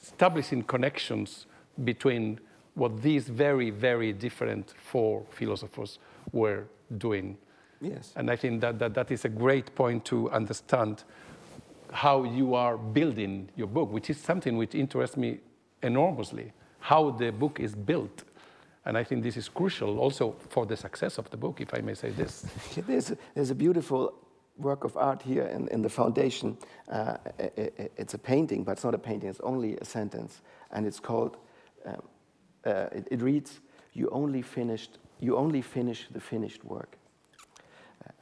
establishing connections between what these very, very different four philosophers were doing Yes. And I think that, that that is a great point to understand how you are building your book, which is something which interests me enormously, how the book is built. And I think this is crucial also for the success of the book, if I may say this. there's, a, there's a beautiful work of art here in, in the foundation. Uh, it, it's a painting, but it's not a painting, it's only a sentence. And it's called, um, uh, it, it reads, you only, finished, you only finish the finished work.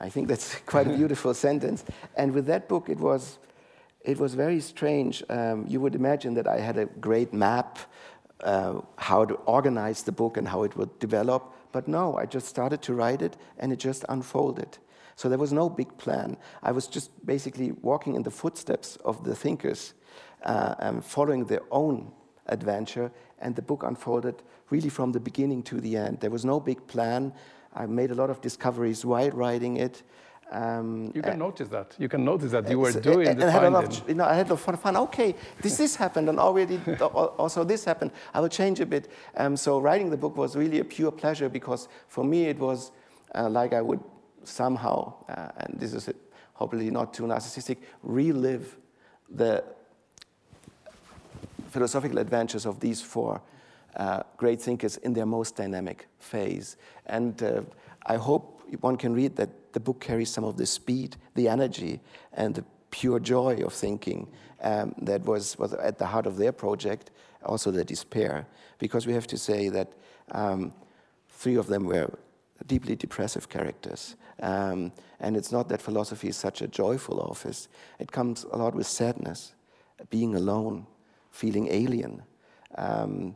I think that's quite a beautiful sentence. And with that book, it was, it was very strange. Um, you would imagine that I had a great map uh, how to organize the book and how it would develop. But no, I just started to write it and it just unfolded. So there was no big plan. I was just basically walking in the footsteps of the thinkers, uh, and following their own adventure, and the book unfolded really from the beginning to the end. There was no big plan. I made a lot of discoveries while writing it. Um, you can notice that. You can notice that you were doing and, the I had a lot of, you know, I had a lot fun. Okay, this this happened, and already also this happened. I will change a bit. Um, so writing the book was really a pure pleasure because for me it was uh, like I would somehow, uh, and this is hopefully not too narcissistic, relive the philosophical adventures of these four uh, great thinkers in their most dynamic phase. And uh, I hope one can read that the book carries some of the speed, the energy, and the pure joy of thinking um, that was, was at the heart of their project, also the despair. Because we have to say that um, three of them were deeply depressive characters. Um, and it's not that philosophy is such a joyful office, it comes a lot with sadness, being alone, feeling alien. Um,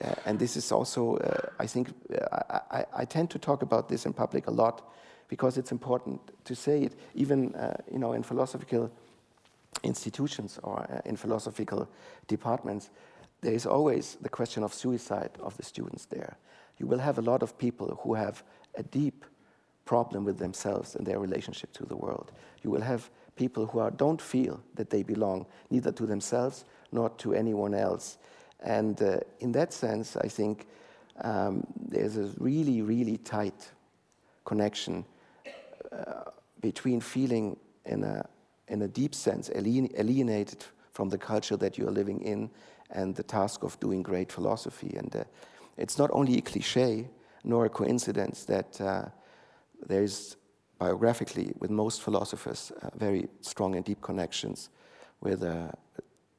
uh, and this is also, uh, I think, uh, I, I, tend to talk about this in public a lot because it's important to say it, even uh, you know, in philosophical institutions or uh, in philosophical departments. There is always the question of suicide of the students there. You will have a lot of people who have a deep problem with themselves and their relationship to the world. You will have people who are, don't feel that they belong neither to themselves nor to anyone else. And uh, in that sense, I think um, there's a really, really tight connection uh, between feeling in a, in a deep sense alienated from the culture that you are living in and the task of doing great philosophy. And uh, it's not only a cliche nor a coincidence that uh, there is biographically, with most philosophers, uh, very strong and deep connections with a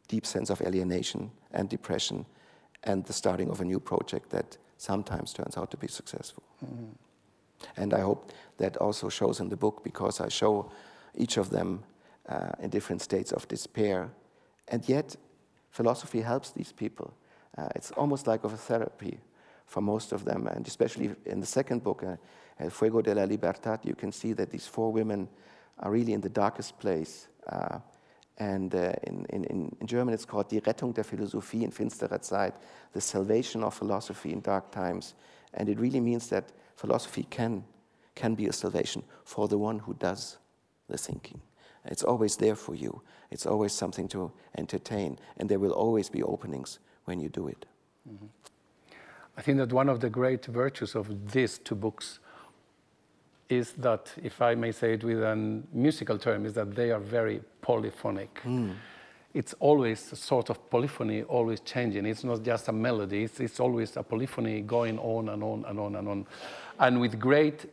deep sense of alienation and depression and the starting of a new project that sometimes turns out to be successful. Mm-hmm. And I hope that also shows in the book because I show each of them uh, in different states of despair. And yet, philosophy helps these people. Uh, it's almost like of a therapy for most of them. And especially in the second book, uh, El Fuego de la Libertad, you can see that these four women are really in the darkest place. And uh, in, in, in, German, it's called Die Rettung der Philosophie in finsterer Zeit, the salvation of philosophy in dark times. And it really means that philosophy can, can be a salvation for the one who does the thinking. It's always there for you. It's always something to entertain, and there will always be openings when you do it. Mm-hmm. I think that one of the great virtues of these two books is that, if I may say it with a musical term, is that they are very polyphonic. Mm. It's always a sort of polyphony, always changing. It's not just a melody, it's, it's always a polyphony going on and on and on and on. And with great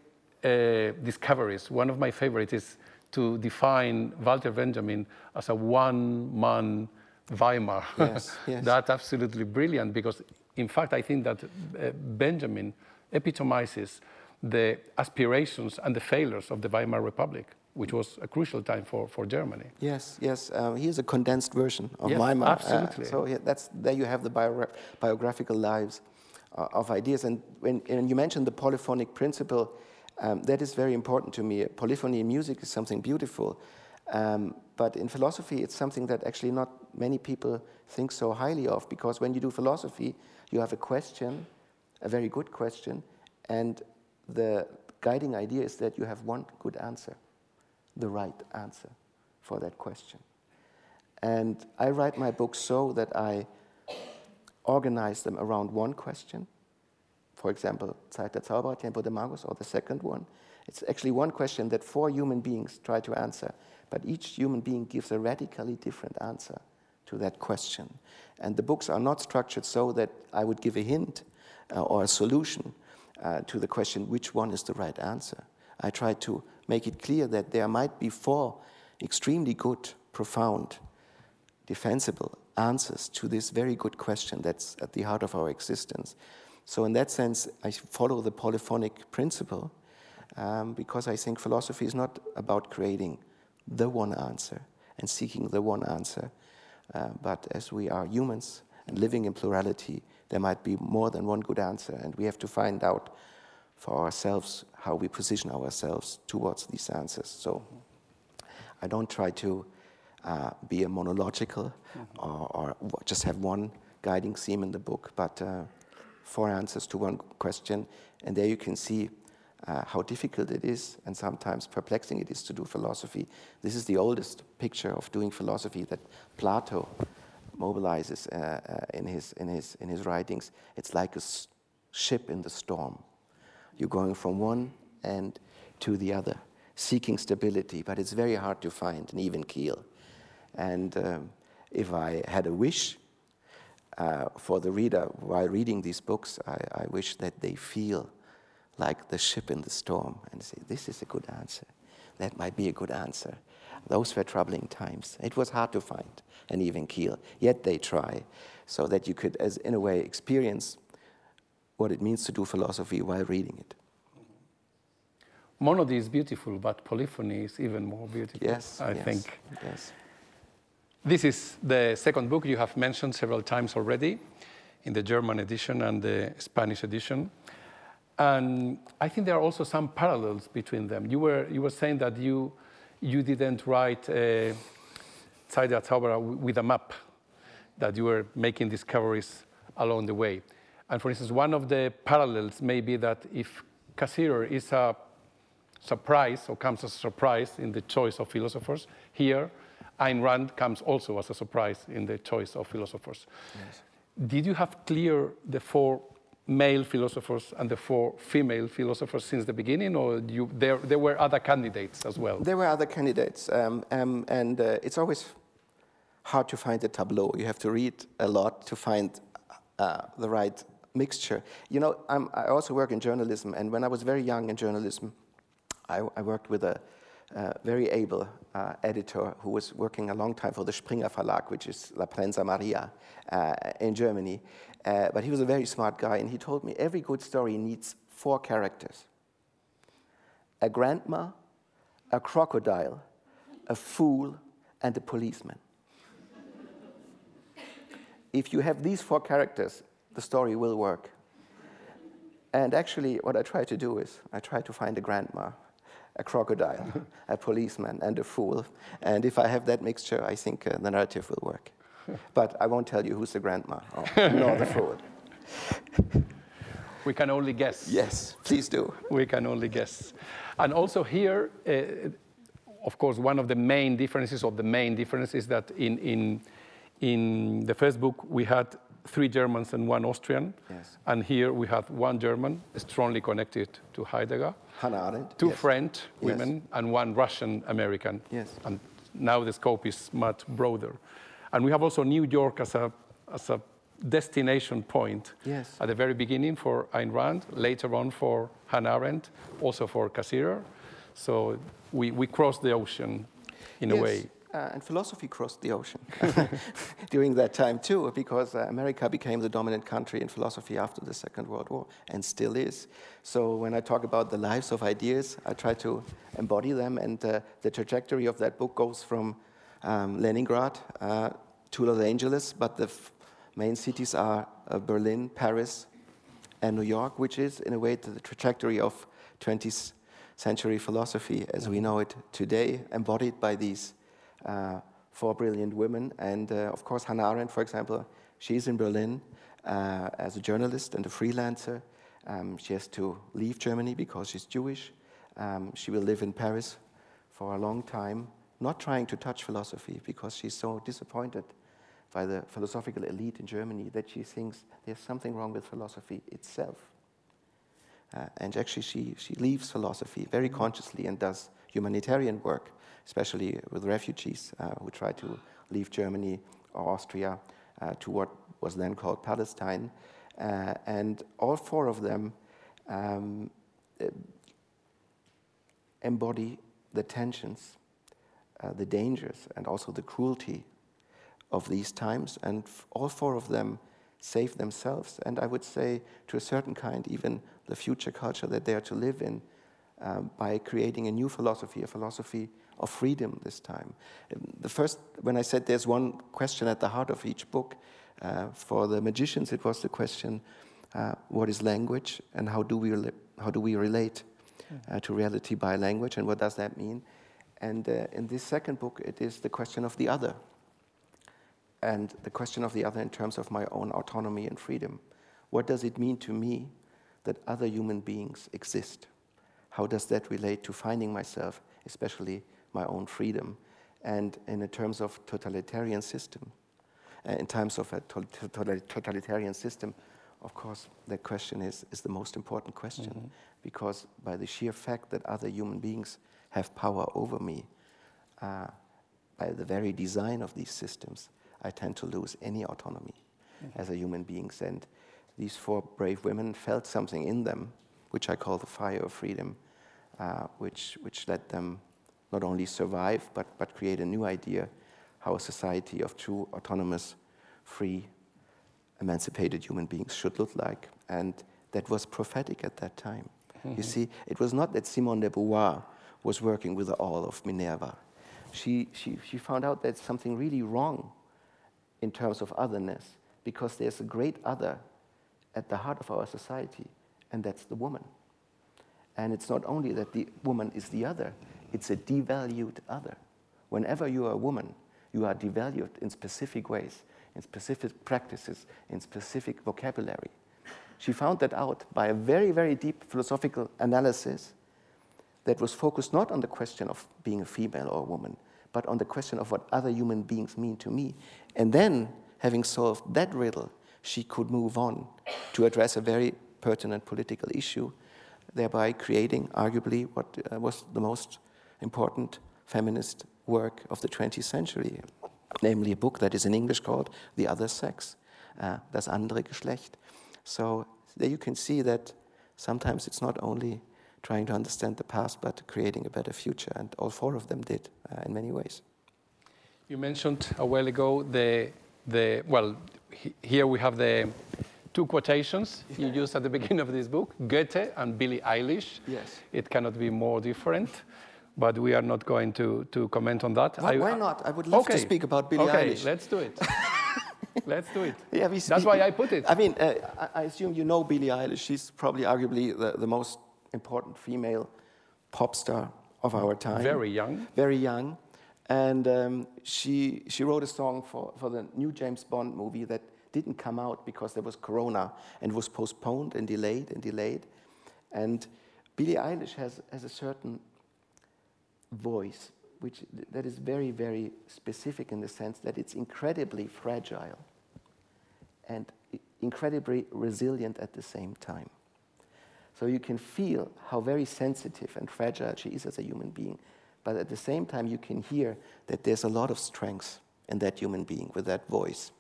uh, discoveries. One of my favorites is to define Walter Benjamin as a one man Weimar. Yes, yes. That's absolutely brilliant because, in fact, I think that uh, Benjamin epitomizes the aspirations and the failures of the Weimar Republic, which was a crucial time for, for Germany. Yes, yes. Um, here's a condensed version of yes, Weimar. Uh, absolutely. Uh, so yeah, that's, there you have the bio biographical lives uh, of ideas. And when, when, you mentioned the polyphonic principle, um, that is very important to me. Polyphony in music is something beautiful. Um, but in philosophy, it's something that actually not many people think so highly of because when you do philosophy, you have a question, a very good question, and the guiding idea is that you have one good answer, the right answer for that question. And I write my books so that I organize them around one question. For example, Zeit der Zauberer, Tiempo de Magos, or the second one. It's actually one question that four human beings try to answer, but each human being gives a radically different answer to that question. And the books are not structured so that I would give a hint uh, or a solution, uh, to the question which one is the right answer. I try to make it clear that there might be four extremely good, profound, defensible answers to this very good question that's at the heart of our existence. So, in that sense, I follow the polyphonic principle um, because I think philosophy is not about creating the one answer and seeking the one answer, uh, but as we are humans and living in plurality, there might be more than one good answer, and we have to find out for ourselves how we position ourselves towards these answers. So I don't try to uh, be a monological mm-hmm. or, or, just have one guiding theme in the book, but uh, four answers to one question. And there you can see uh, how difficult it is and sometimes perplexing it is to do philosophy. This is the oldest picture of doing philosophy that Plato mobilizes uh, uh, in, his, in, his, in his writings. It's like a ship in the storm. You're going from one end to the other, seeking stability, but it's very hard to find an even keel. And um, if I had a wish, uh, for the reader, while reading these books, I, I wish that they feel like the ship in the storm and say, This is a good answer. That might be a good answer. Those were troubling times. It was hard to find an even keel, yet they try, so that you could, as in a way, experience what it means to do philosophy while reading it. Monody is beautiful, but polyphony is even more beautiful. Yes, I yes, think. Yes. This is the second book you have mentioned several times already in the German edition and the Spanish edition. And I think there are also some parallels between them. You were, you were saying that you, you didn't write uh, Zeit der with a map, that you were making discoveries along the way. And for instance, one of the parallels may be that if Cassirer is a surprise or comes as a surprise in the choice of philosophers, here Ayn Rand comes also as a surprise in the choice of philosophers. Yes. Did you have clear the four male philosophers and the four female philosophers since the beginning, or you, there, there were other candidates as well? There were other candidates, um, um, and uh, it's always hard to find a tableau. You have to read a lot to find uh, the right mixture. You know, I'm, i also work in journalism, and when I was very young in journalism, I, I worked with a uh, very able uh, editor who was working a long time for the Springer Verlag, which is La Prensa Maria uh, in Germany. Uh, but he was a very smart guy, and he told me every good story needs four characters a grandma, a crocodile, a fool, and a policeman. if you have these four characters, the story will work. And actually, what I try to do is I try to find a grandma a crocodile, a policeman, and a fool. And if I have that mixture, I think uh, the narrative will work. But I won't tell you who's the grandma or, nor the fool. We can only guess. Yes, please do. We can only guess. And also here, uh, of course, one of the main differences, or the main difference, is that in, in, in the first book we had three Germans and one Austrian. Yes. And here we have one German, strongly connected to Heidegger. Hannah Arendt. Two yes. French women yes. and one Russian American. Yes. And now the scope is much broader. And we have also New York as a, as a destination point yes. at the very beginning for Ayn Rand, later on for Hannah Arendt, also for Cassirer. So we, we cross the ocean in yes. a way. Uh, and philosophy crossed the ocean during that time too, because uh, America became the dominant country in philosophy after the Second World War, and still is. So when I talk about the lives of ideas, I try to embody them, and uh, the trajectory of that book goes from um, Leningrad uh, to Los Angeles, but the main cities are uh, Berlin, Paris, and New York, which is in a way the trajectory of 20th century philosophy as we know it today, embodied by these uh, four brilliant women. And uh, of course, Hannah Arendt, for example, she's in Berlin uh, as a journalist and a freelancer. Um, she has to leave Germany because she's Jewish. Um, she will live in Paris for a long time, not trying to touch philosophy because she's so disappointed by the philosophical elite in Germany that she thinks there's something wrong with philosophy itself. Uh, and actually, she, she leaves philosophy very consciously and does humanitarian work especially with refugees uh, who try to leave Germany or Austria uh, to what was then called Palestine. Uh, and all four of them um, embody the tensions, uh, the dangers, and also the cruelty of these times. And all four of them save themselves, and I would say, to a certain kind, even the future culture that they are to live in, um, by creating a new philosophy, a philosophy of freedom this time. The first, when I said there's one question at the heart of each book, uh, for the magicians, it was the question uh, what is language and how do we, how do we relate uh, to reality by language and what does that mean? And uh, in this second book, it is the question of the other. And the question of the other in terms of my own autonomy and freedom. What does it mean to me that other human beings exist? How does that relate to finding myself, especially my own freedom. And in terms of totalitarian system, uh, in terms of a to- to- totalitarian system, of course, that question is, is the most important question mm-hmm. because by the sheer fact that other human beings have power over me, uh, by the very design of these systems, I tend to lose any autonomy. as a human being. And these four brave women felt something in them, which I call the fire of freedom, uh, which, which let them not only survive, but, but create a new idea how a society of true, autonomous, free, emancipated human beings should look like. And that was prophetic at that time. Mm-hmm. You see, it was not that Simone de Beauvoir was working with the owl of Minerva. She, she, she found out that something really wrong in terms of otherness because there's a great other at the heart of our society, and that's the woman. And it's not only that the woman is the other, it's a devalued other. Whenever you are a woman, you are devalued in specific ways, in specific practices, in specific vocabulary. She found that out by a very, very deep philosophical analysis that was focused not on the question of being a female or a woman, but on the question of what other human beings mean to me. And then, having solved that riddle, she could move on to address a very pertinent political issue, thereby creating, arguably, what uh, was the most important feminist work of the 20th century, namely a book that is in English called The Other Sex, uh, Das andere Geschlecht. So there you can see that sometimes it's not only trying to understand the past, but creating a better future. And all four of them did uh, in many ways. You mentioned a while ago the, the well, he, here we have the two quotations you used at the beginning of this book Goethe and Billie Eilish. Yes. It cannot be more different. But we are not going to, to comment on that. Why, I, why not? I would love okay. to speak about Billie okay, Eilish. let's do it. Let's do it. Yeah, we, That's why I put it. I mean, uh, I assume you know Billie Eilish. She's probably arguably the, the most important female pop star of our time. Very young. Very young. And um, she, she wrote a song for, for the new James Bond movie that didn't come out because there was Corona and was postponed and delayed and delayed. And Billie Eilish has, has a certain voice which that is very, very specific in the sense that it's incredibly fragile and incredibly resilient at the same time. So you can feel how very sensitive and fragile she is as a human being. But at the same time, you can hear that there's a lot of strength in that human being with that voice.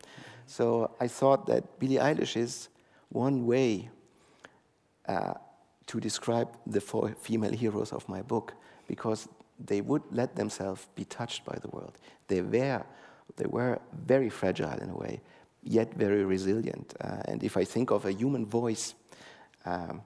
So I thought that Billie Eilish is one way uh, to describe the four female heroes of my book because they would let themselves be touched by the world. They were, they were very fragile in a way, yet very resilient. Uh, and if I think of a human voice, um,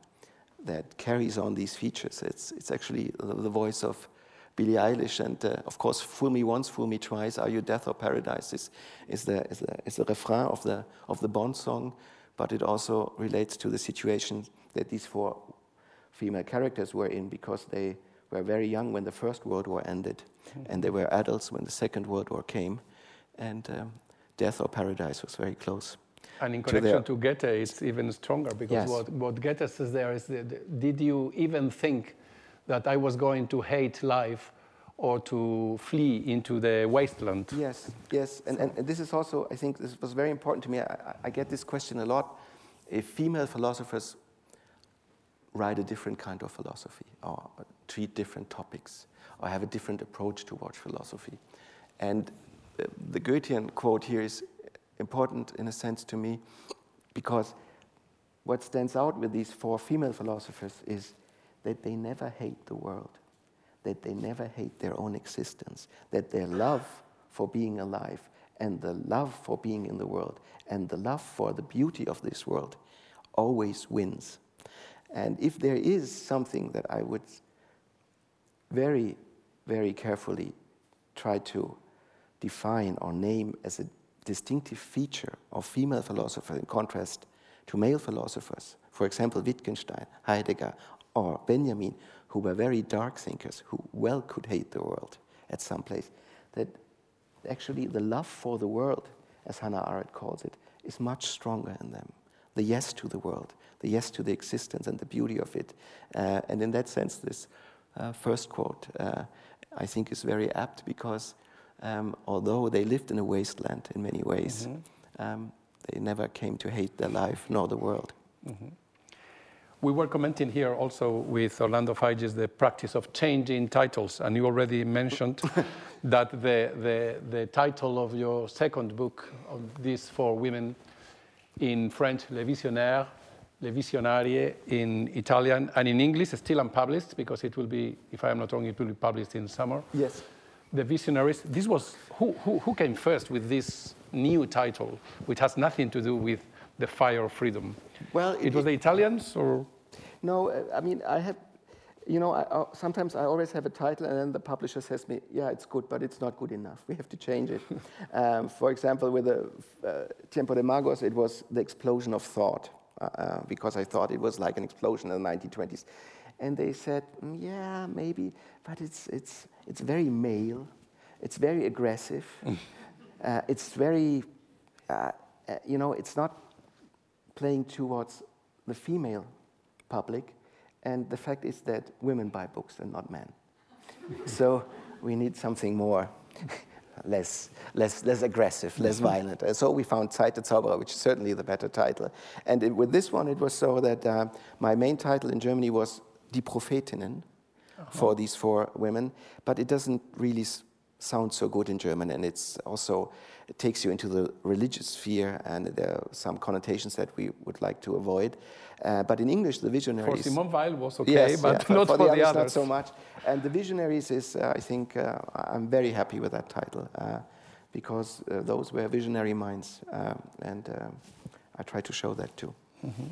that carries on these features. It's, it's actually the voice of Billie Eilish, and uh, of course, "Fool Me Once, Fool Me Twice," "Are You Death or Paradise?" is, is, the, is, the, is the refrain of the, of the Bond song, but it also relates to the situation that these four female characters were in because they were very young when the First World War ended, mm-hmm. and they were adults when the Second World War came, and um, Death or Paradise was very close. And in connection to, to Goethe, it's even stronger because yes. what, what Goethe says there is, that, did you even think that I was going to hate life or to flee into the wasteland? Yes, yes. And, and, and this is also, I think this was very important to me. I, I get this question a lot. If female philosophers write a different kind of philosophy or treat different topics or have a different approach towards philosophy. And the Goethean quote here is important in a sense to me because what stands out with these four female philosophers is that they never hate the world, that they never hate their own existence, that their love for being alive and the love for being in the world and the love for the beauty of this world always wins. And if there is something that I would very, very carefully try to define or name as a distinctive feature of female philosophers in contrast to male philosophers, for example, Wittgenstein, Heidegger, or Benjamin, who were very dark thinkers, who well could hate the world at some place, that actually the love for the world, as Hannah Arendt calls it, is much stronger in them. The yes to the world, the yes to the existence and the beauty of it. Uh, and in that sense, this uh, first quote, uh, I think, is very apt because um, although they lived in a wasteland in many ways, mm-hmm. um, they never came to hate their life nor the world. Mm-hmm. We were commenting here also with Orlando Figes the practice of changing titles, and you already mentioned that the, the, the title of your second book, of these four women, in French, Le Visionnaire, Le Visionarie in Italian, and in English, still unpublished because it will be, if I am not wrong, it will be published in summer. Yes. The Visionaries. This was who, who, who came first with this new title, which has nothing to do with the fire of freedom. Well, it, it was the Italians, or no? Uh, I mean, I have you know, I, I, sometimes I always have a title, and then the publisher says me, "Yeah, it's good, but it's not good enough. We have to change it." um, for example, with the uh, Tiempo de Magos, it was the explosion of thought, uh, uh because I thought it was like an explosion in the 1920s, and they said, mm, "Yeah, maybe, but it's it's it's very male, it's very aggressive, uh, it's very, uh, uh, you know, it's not playing towards the female public." And the fact is that women buy books and not men. so we need something more, less, less, less aggressive, less violent. And so we found Zeit der Zauberer, which is certainly the better title. And it, with this one, it was so that uh, my main title in Germany was Die Prophetinnen for these four women, but it doesn't really sound so good in German, and it's also it takes you into the religious sphere, and there are some connotations that we would like to avoid. Uh, but in English, the visionaries. For Simone Weil was okay, yes, but yeah, not for, for, the, the others, others. Not so much. And the visionaries is, uh, I think, uh, I'm very happy with that title uh, because uh, those were visionary minds, uh, and I try to show that too. Mm -hmm.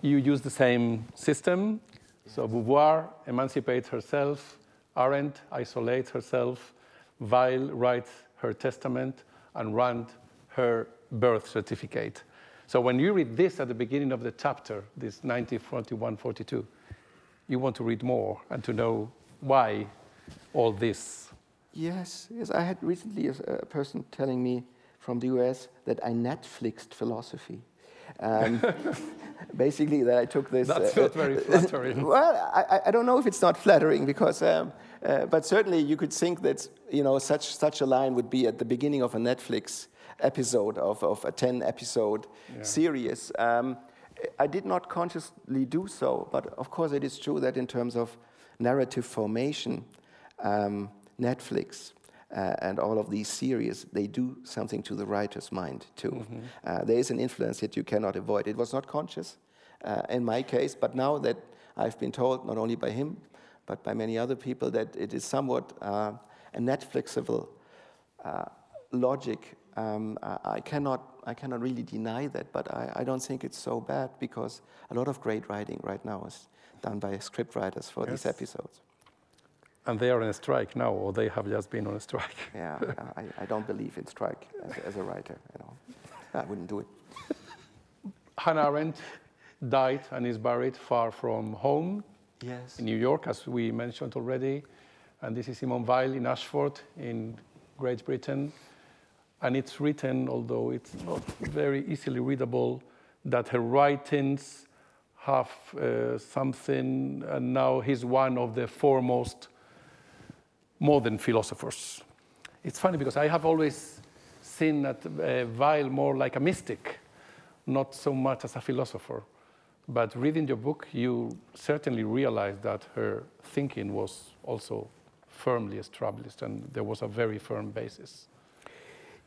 You use the same system. So Beauvoir emancipates herself, Arendt isolates herself, Weil writes her testament, and Rand her birth certificate. So when you read this at the beginning of the chapter, this 1941 42, you want to read more and to know why all this. Yes, yes. I had recently a, a person telling me from the US that I Netflixed philosophy. Um, basically, that I took this. That's uh, not very flattering. well, I, I, don't know if it's not flattering because, um, uh, but certainly you could think that you know such such a line would be at the beginning of a Netflix episode of, of a 10 episode yeah. series. Um, I did not consciously do so, but of course it is true that in terms of narrative formation, um, Netflix uh, and all of these series, they do something to the writer's mind too. Mm -hmm. uh, there is an influence that you cannot avoid. It was not conscious uh, in my case, but now that I've been told, not only by him, but by many other people, that it is somewhat uh, a Netflixable uh, logic um, I, cannot, I cannot really deny that, but I, I, don't think it's so bad because a lot of great writing right now is done by script writers for yes. these episodes. And they are on a strike now, or they have just been on a strike. yeah, I, I, don't believe in strike as, as, a writer. You know, I wouldn't do it. Hannah Arendt died and is buried far from home yes. in New York, as we mentioned already. And this is Simone Weil in Ashford in Great Britain and it's written, although it's not very easily readable, that her writings have uh, something, and now he's one of the foremost modern philosophers. It's funny because I have always seen that uh, Weil more like a mystic, not so much as a philosopher. But reading your book, you certainly realize that her thinking was also firmly established and there was a very firm basis.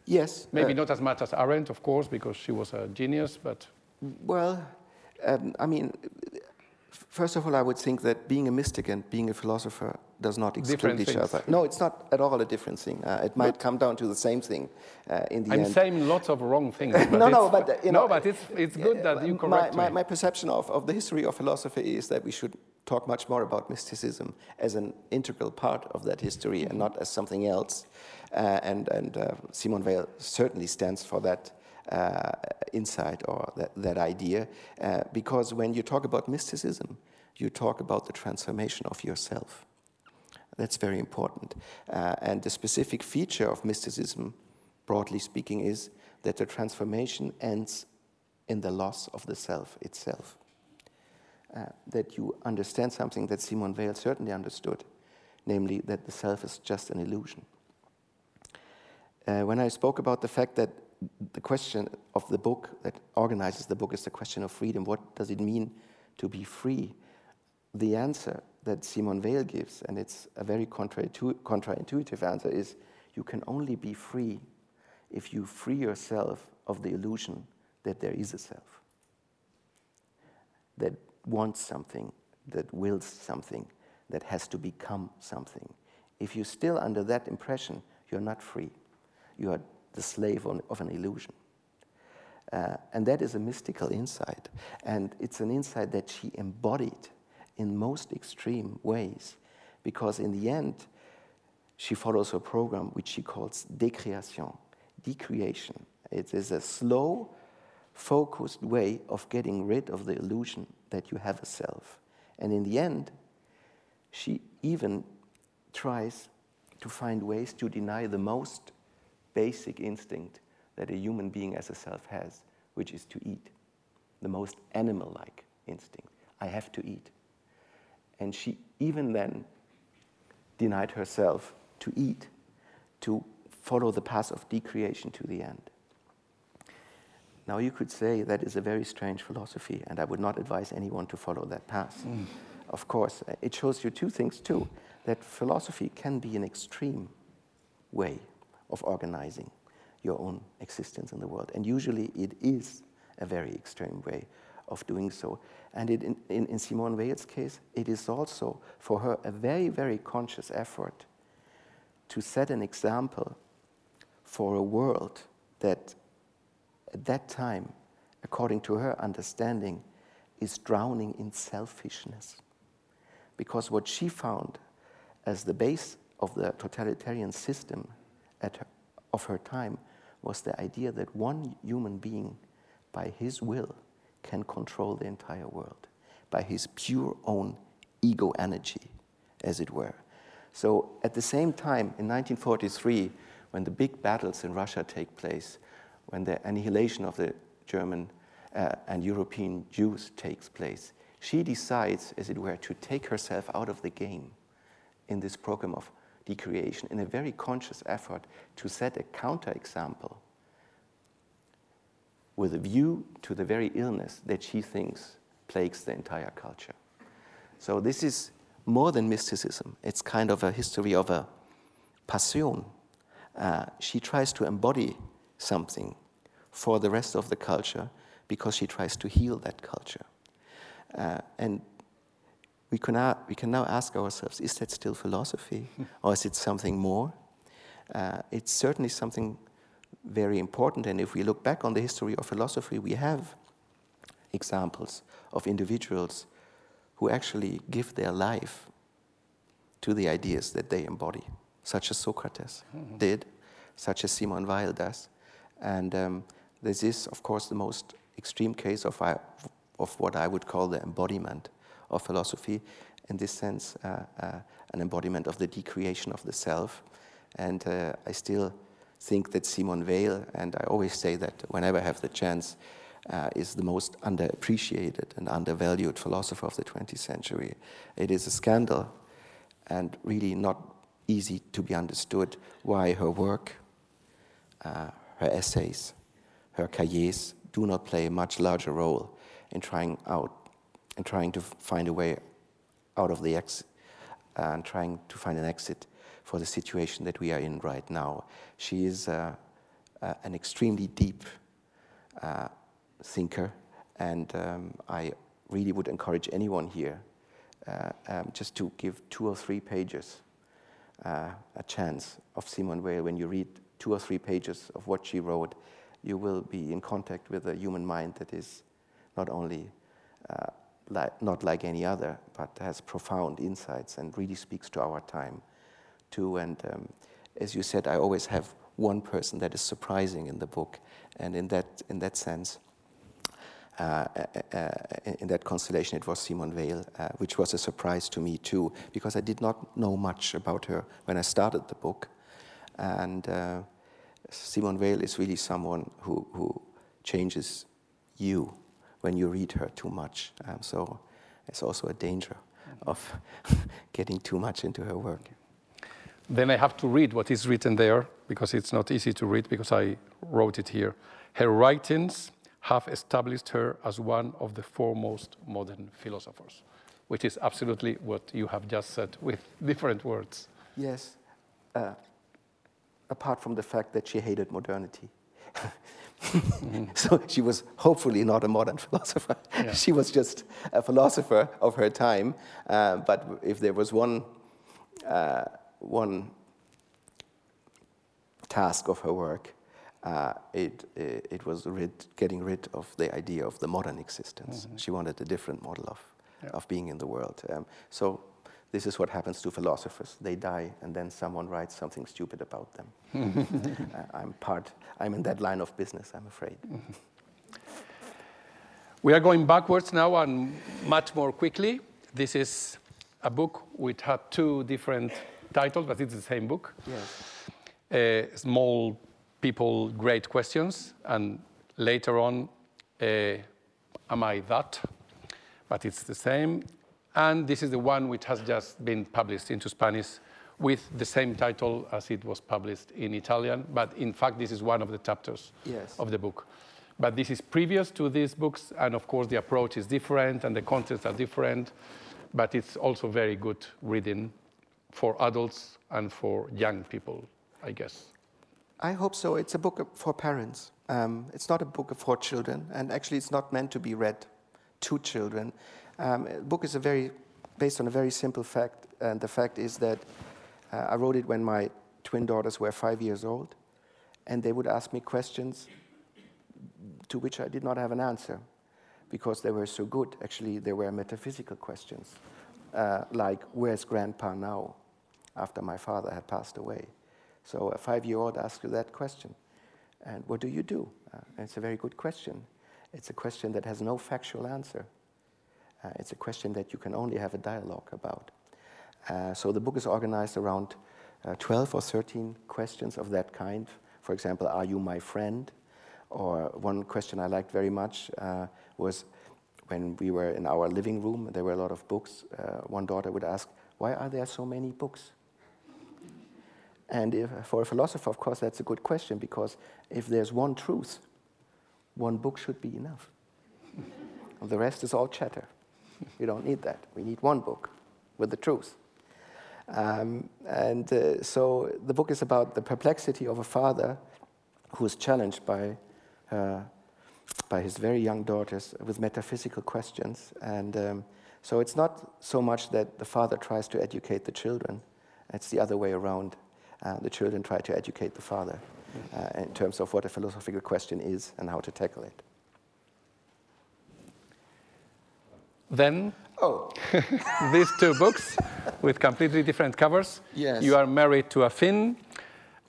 Yes. Maybe uh, not as much as Arendt, of course, because she was a genius, but. Well, um, I mean, first of all, I would think that being a mystic and being a philosopher does not exclude different each things. other. No, it's not at all a different thing. Uh, it might but come down to the same thing uh, in the I'm end. I'm saying lots of wrong things. no, no, but uh, you know, no, but it's it's good that you correct my, my, me. My perception of, of the history of philosophy is that we should talk much more about mysticism as an integral part of that history mm -hmm. and not as something else. Uh, and and uh, Simone Weil certainly stands for that uh, insight or that, that idea, because when you talk about mysticism, you talk about the transformation of yourself. That's very important. and the specific feature of mysticism, broadly speaking, is that the transformation ends in the loss of the self itself. Uh, that you understand something that Simone Weil certainly understood, namely that the self is just an illusion. Uh, when I spoke about the fact that the question of the book that organizes the book is the question of freedom, what does it mean to be free? The answer that Simone Weil gives, and it's a very contra-intuitive answer, is you can only be free if you free yourself of the illusion that there is a self that wants something, that wills something, that has to become something. If you're still under that impression, you're not free. You are the slave of an illusion. Uh, and that is a mystical insight. And it's an insight that she embodied in most extreme ways, because in the end, she follows a program which she calls décréation, decreation. It is a slow, focused way of getting rid of the illusion that you have a self. And in the end, she even tries to find ways to deny the most basic instinct that a human being as a self has, which is to eat, the most animal like instinct. I have to eat. And she even then denied herself to eat, to follow the path of decreation to the end. Now, you could say that is a very strange philosophy, and I would not advise anyone to follow that path. Mm. Of course, it shows you two things too that philosophy can be an extreme way of organizing your own existence in the world. And usually it is a very extreme way of doing so. And it, in, in, in Simone Weil's case, it is also for her a very, very conscious effort to set an example for a world that at that time, according to her understanding, is drowning in selfishness. Because what she found as the base of the totalitarian system her, of her time was the idea that one human being, by his will, can control the entire world, by his pure own ego energy, as it were. So, at the same time, in 1943, when the big battles in Russia take place, when the annihilation of the German uh, and European Jews takes place, she decides, as it were, to take herself out of the game in this program of decreation in a very conscious effort to set a counterexample with a view to the very illness that she thinks plagues the entire culture. So, this is more than mysticism, it's kind of a history of a passion. Uh, she tries to embody something for the rest of the culture because she tries to heal that culture. Uh, and we can, now, we can now ask ourselves is that still philosophy or is it something more? Uh, it's certainly something very important. And if we look back on the history of philosophy, we have examples of individuals who actually give their life to the ideas that they embody, such as Socrates mm-hmm. did, such as Simon Weil does. And um, this is, of course, the most extreme case of, uh, of what I would call the embodiment of philosophy, in this sense, uh, uh, an embodiment of the decreation of the self. And uh, I still think that Simone Weil, and I always say that whenever I have the chance, uh, is the most underappreciated and undervalued philosopher of the 20th century. It is a scandal and really not easy to be understood why her work, uh, her essays, her cahiers do not play a much larger role in trying out and trying to find a way out of the exit and trying to find an exit for the situation that we are in right now. She is uh, uh, an extremely deep uh, thinker, and um, I really would encourage anyone here uh, um, just to give two or three pages uh, a chance of Simone Weil. When you read two or three pages of what she wrote, you will be in contact with a human mind that is not only uh, like, not like any other, but has profound insights and really speaks to our time too. And um, as you said, I always have one person that is surprising in the book, and in that in that sense. Uh, uh, uh in that constellation, it was Simone Weil, uh, which was a surprise to me too, because I did not know much about her when I started the book. And uh, Simone Weil is really someone who, who changes you when you read her too much. Um, so it's also a danger of getting too much into her work. Then I have to read what is written there because it's not easy to read because I wrote it here. Her writings have established her as one of the foremost modern philosophers, which is absolutely what you have just said with different words. Yes. Uh, apart from the fact that she hated modernity. so she was hopefully not a modern philosopher. Yeah. she was just a philosopher of her time. Uh, but if there was one, uh, one task of her work, uh, it, it, it was rid, getting rid of the idea of the modern existence. She wanted a different model of, Yeah. of being in the world. Um, so this is what happens to philosophers. They die, and then someone writes something stupid about them. uh, I'm part. I'm in that line of business. I'm afraid. We are going backwards now and much more quickly. This is a book which had two different titles, but it's the same book. Yes. Uh, small people, great questions, and later on, uh, am I that? But it's the same. And this is the one which has just been published into Spanish with the same title as it was published in Italian. But in fact, this is one of the chapters Yes. of the book. But this is previous to these books, and of course, the approach is different and the contents are different. But it's also very good reading for adults and for young people, I guess. I hope so. It's a book for parents. Um, it's not a book for children, and actually, it's not meant to be read to children. Um, the book is a very based on a very simple fact, and the fact is that uh, I wrote it when my twin daughters were five years old, and they would ask me questions to which I did not have an answer because they were so good. Actually, they were metaphysical questions, uh, like "Where's Grandpa now?" after my father had passed away. So a five-year-old asks you that question, and what do you do? Uh, it's a very good question. It's a question that has no factual answer. Uh, it's a question that you can only have a dialogue about. Uh, so the book is organized around uh, 12 or 13 questions of that kind. For example, are you my friend? Or one question I liked very much was when we were in our living room, there were a lot of books. One daughter would ask, Why are there so many books? And if, for a philosopher, of course, that's a good question because if there's one truth, one book should be enough. the rest is all chatter. We don't need that. We need one book with the truth. Um, and uh, so the book is about the perplexity of a father who is challenged by, uh, by his very young daughters with metaphysical questions. And um, so it's not so much that the father tries to educate the children, it's the other way around. Uh, the children try to educate the father uh, in terms of what a philosophical question is and how to tackle it. Then Oh, these two books with completely different covers. Yes. You are married to a Finn,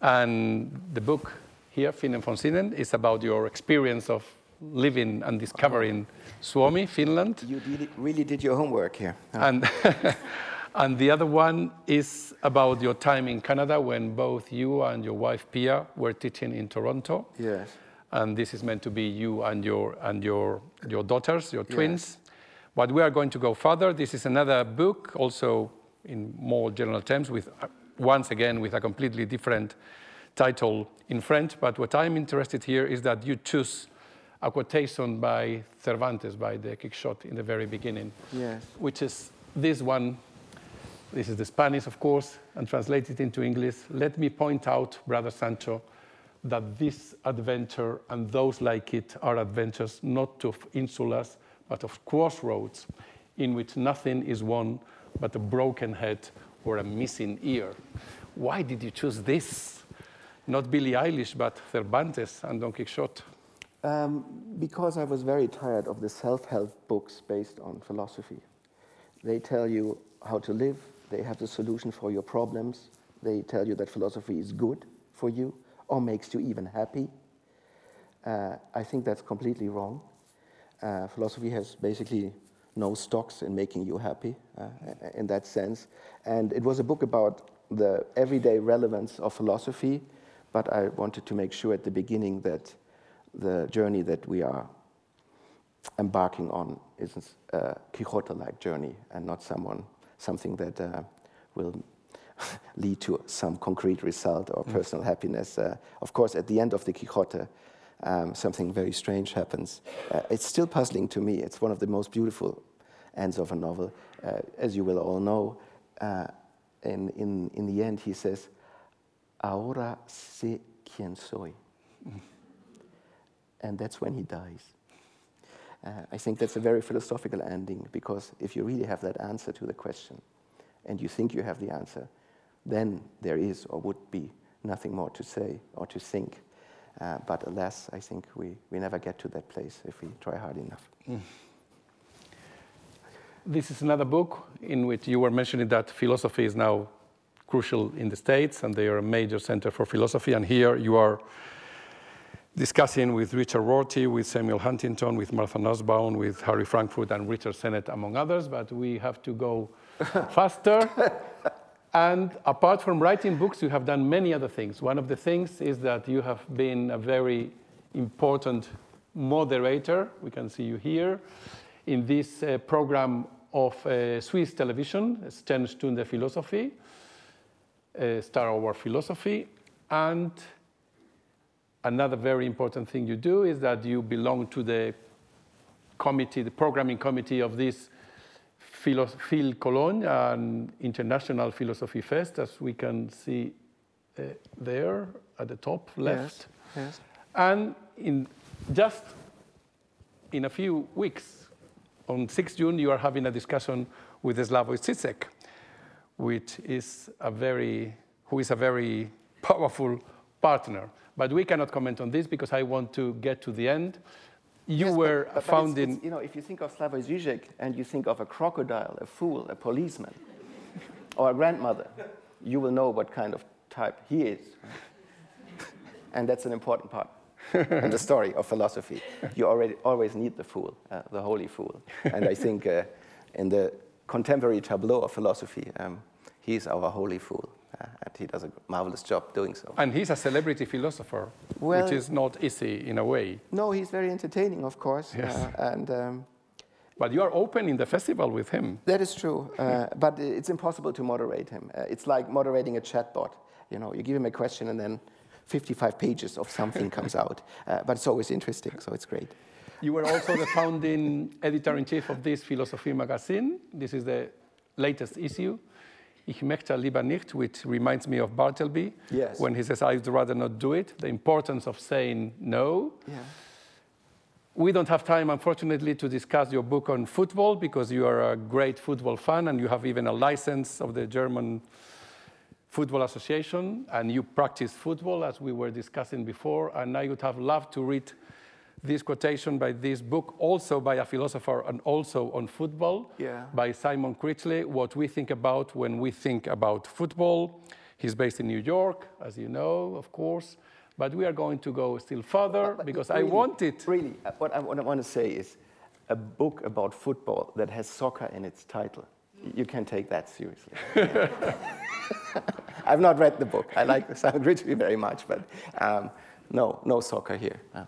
and the book here, Finnen von Sinnen, is about your experience of living and discovering Suomi, Finland. you really, really did your homework here. And, and the other one is about your time in Canada when both you and your wife Pia were teaching in Toronto. Yes. And this is meant to be you and your, and your, your daughters, your twins. But we are going to go further. This is another book, also in more general terms, with once again with a completely different title in French. But what I'm interested here is that you choose a quotation by Cervantes, by the Quixote, in the very beginning Yes. which is this one. This is the Spanish, of course, and translated into English. Let me point out, Brother Sancho, that this adventure and those like it are adventures not of insulas, but of crossroads, in which nothing is won but a broken head or a missing ear. Why did you choose this? Not Billie Eilish, but Cervantes and Don Quixote. Um, because I was very tired of the self help books based on philosophy. They tell you how to live, they have the solution for your problems, they tell you that philosophy is good for you or makes you even happy. Uh, I think that's completely wrong. Uh, philosophy has basically no stocks in making you happy uh, in that sense. And it was a book about the everyday relevance of philosophy, but I wanted to make sure at the beginning that the journey that we are embarking on is a Quixote-like journey and not someone, something that uh, will lead to some concrete result or personal happiness. Uh, of course, at the end of the Quixote, um, something very strange happens. Uh, it's still puzzling to me. It's one of the most beautiful ends of a novel. Uh, as you will all know, uh, in, in, in the end, he says, Ahora sé quién soy. and that's when he dies. Uh, I think that's a very philosophical ending because if you really have that answer to the question and you think you have the answer, then there is or would be nothing more to say or to think. Uh, but alas, I think we, we never get to that place if we try hard enough. Mm. This is another book in which you were mentioning that philosophy is now crucial in the States and they are a major center for philosophy. And here you are discussing with Richard Rorty, with Samuel Huntington, with Martha Nussbaum, with Harry Frankfurt, and Richard Sennett, among others. But we have to go faster. And apart from writing books, you have done many other things. One of the things is that you have been a very important moderator. We can see you here in this uh, program of uh, Swiss television, Sternstunde Philosophie, uh, Star Hour Philosophy. And another very important thing you do is that you belong to the committee, the programming committee of this Phil Cologne, an international philosophy fest, as we can see uh, there at the top left. Yes, yes. And in just in a few weeks, on 6 June, you are having a discussion with Slavoj Zizek, which is a very, who is a very powerful partner. But we cannot comment on this because I want to get to the end. You yes, were but, but found it's, in. It's, you know, if you think of Slavoj Žižek and you think of a crocodile, a fool, a policeman, or a grandmother, you will know what kind of type he is. and that's an important part in the story of philosophy. You already always need the fool, uh, the holy fool. And I think uh, in the contemporary tableau of philosophy, um, he's our holy fool. Uh, and he does a marvelous job doing so. And he's a celebrity philosopher, well, which is not easy in a way. No, he's very entertaining, of course. Yes. Uh, and um, but you are open in the festival with him. That is true, uh, but it's impossible to moderate him. Uh, it's like moderating a chatbot. You know, you give him a question and then 55 pages of something comes out. Uh, but it's always interesting, so it's great. You were also the founding editor-in-chief of this Philosophy magazine. This is the latest issue. Ich möchte lieber nicht, which reminds me of Bartleby, yes. when he says, I'd rather not do it, the importance of saying no. Yeah. We don't have time, unfortunately, to discuss your book on football because you are a great football fan and you have even a license of the German Football Association and you practice football, as we were discussing before. And I would have loved to read this quotation by this book, also by a philosopher and also on football, yeah. by Simon Critchley, What We Think About When We Think About Football. He's based in New York, as you know, of course. But we are going to go still further but, because really, I want it. Really, uh, what I, what I want to say is a book about football that has soccer in its title. You can take that seriously. I've not read the book. I like Simon Critchley very much, but um, no, no soccer here. Uh.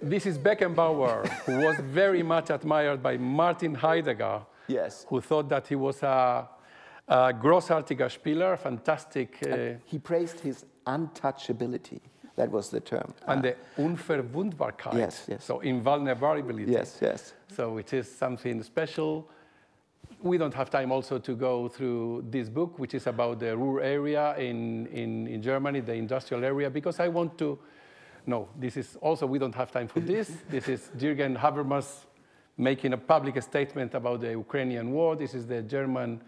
This is Beckenbauer, who was very much admired by Martin Heidegger, yes. who thought that he was a, a großartiger Spieler, fantastic. Uh, he praised his untouchability. That was the term. And uh, the Unverwundbarkeit. Yes, yes. So invulnerability. Yes, yes. So it is something special. We don't have time also to go through this book, which is about the Ruhr area in, in, in Germany, the industrial area, because I want to no, this is also, we don't have time for this. this is Jürgen Habermas making a public statement about the Ukrainian war. This is the German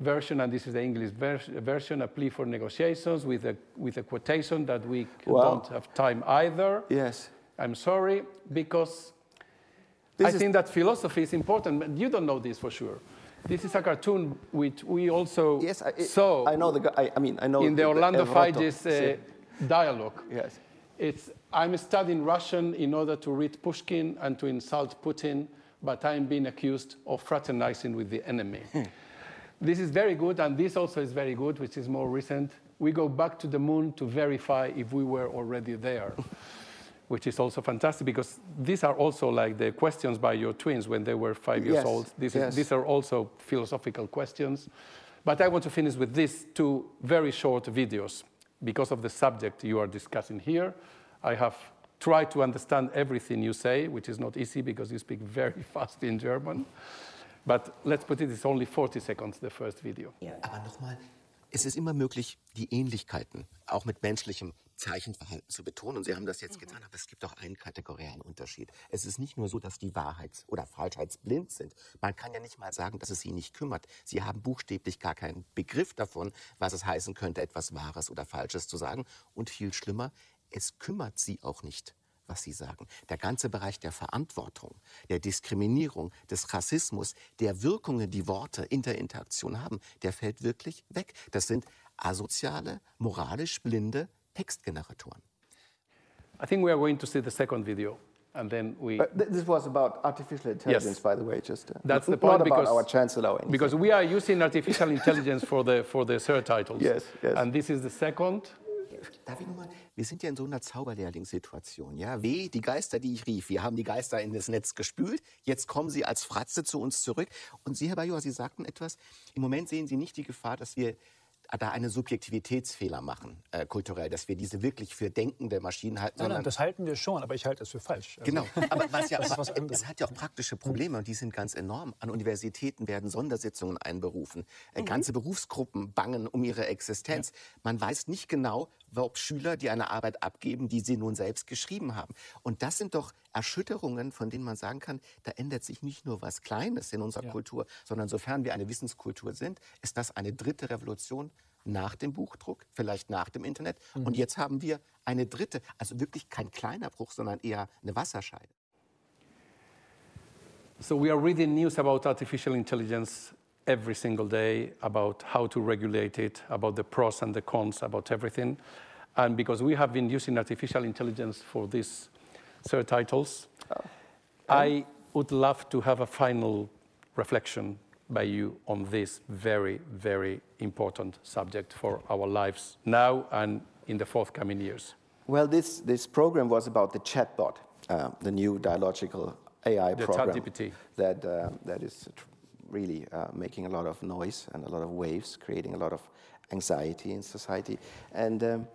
version, and this is the English ver version, a plea for negotiations with a, with a quotation that we don't have time either. Yes. I'm sorry, because this I think that philosophy is important, but you don't know this for sure. This is a cartoon which we also yes, I, it, saw. I know the. I, I mean, I know in the, the Orlando Figes uh, dialogue. Yes. It's, I'm studying Russian in order to read Pushkin and to insult Putin, but I'm being accused of fraternizing with the enemy. This is very good, and this also is very good, which is more recent. We go back to the moon to verify if we were already there, which is also fantastic because these are also like the questions by your twins when they were five years yes, old. This yes. is, these are also philosophical questions. But I want to finish with these two very short videos because of the subject you are discussing here. I have tried to understand everything you say, which is not easy because you speak very fast in German. But let's put it, it's only 40 seconds, the first video. Aber nochmal, es ist immer möglich, die Ähnlichkeiten auch mit menschlichem Zeichenverhalten zu betonen. Und Sie haben das jetzt getan, aber es gibt auch einen kategorialen Unterschied. Es ist nicht nur so, dass die Wahrheits- oder Falschheitsblind sind. Man kann ja nicht mal sagen, dass es sie nicht kümmert. Sie haben buchstäblich gar keinen Begriff davon, was es heißen könnte, etwas Wahres oder Falsches zu sagen. Und viel schlimmer, es kümmert sie auch nicht was Sie sagen. Der ganze Bereich der Verantwortung, der Diskriminierung, des Rassismus, der Wirkungen, die Worte in der Interaktion haben, der fällt wirklich weg. Das sind asoziale, moralisch blinde Textgeneratoren. I think we are going to see the second video. And then we. Th this was about artificial intelligence, yes. by the way. Just uh, that's the point not because, about our chancellor. Because we are using artificial intelligence for the for the surtitles. Yes, yes. And this is the second. Darf ich nochmal? Wir sind ja in so einer Zauberlehrlingssituation. Ja, weh, die Geister, die ich rief. Wir haben die Geister in das Netz gespült. Jetzt kommen sie als Fratze zu uns zurück. Und Sie, Herr Bajor, Sie sagten etwas. Im Moment sehen Sie nicht die Gefahr, dass wir da einen Subjektivitätsfehler machen, äh, kulturell, dass wir diese wirklich für denkende Maschinen halten. Nein, nein, das halten wir schon, aber ich halte es für falsch. Also, genau, aber was ja, was es hat ja auch praktische Probleme und die sind ganz enorm. An Universitäten werden Sondersitzungen einberufen. Äh, mhm. Ganze Berufsgruppen bangen um ihre Existenz. Man weiß nicht genau, ob Schüler, die eine Arbeit abgeben, die sie nun selbst geschrieben haben. Und das sind doch Erschütterungen, von denen man sagen kann, da ändert sich nicht nur was Kleines in unserer ja. Kultur, sondern sofern wir eine Wissenskultur sind, ist das eine dritte Revolution nach dem Buchdruck, vielleicht nach dem Internet. Mhm. Und jetzt haben wir eine dritte, also wirklich kein kleiner Bruch, sondern eher eine Wasserscheide. So we are reading news about artificial intelligence every single day, about how to regulate it, about the pros and the cons, about everything. And because we have been using artificial intelligence for these titles, oh. I would love to have a final reflection by you on this very, very important subject for our lives now and in the forthcoming years? Well, this, this program was about the chatbot, uh, the new dialogical AI the program that, uh, that is really uh, making a lot of noise and a lot of waves, creating a lot of anxiety in society. And um,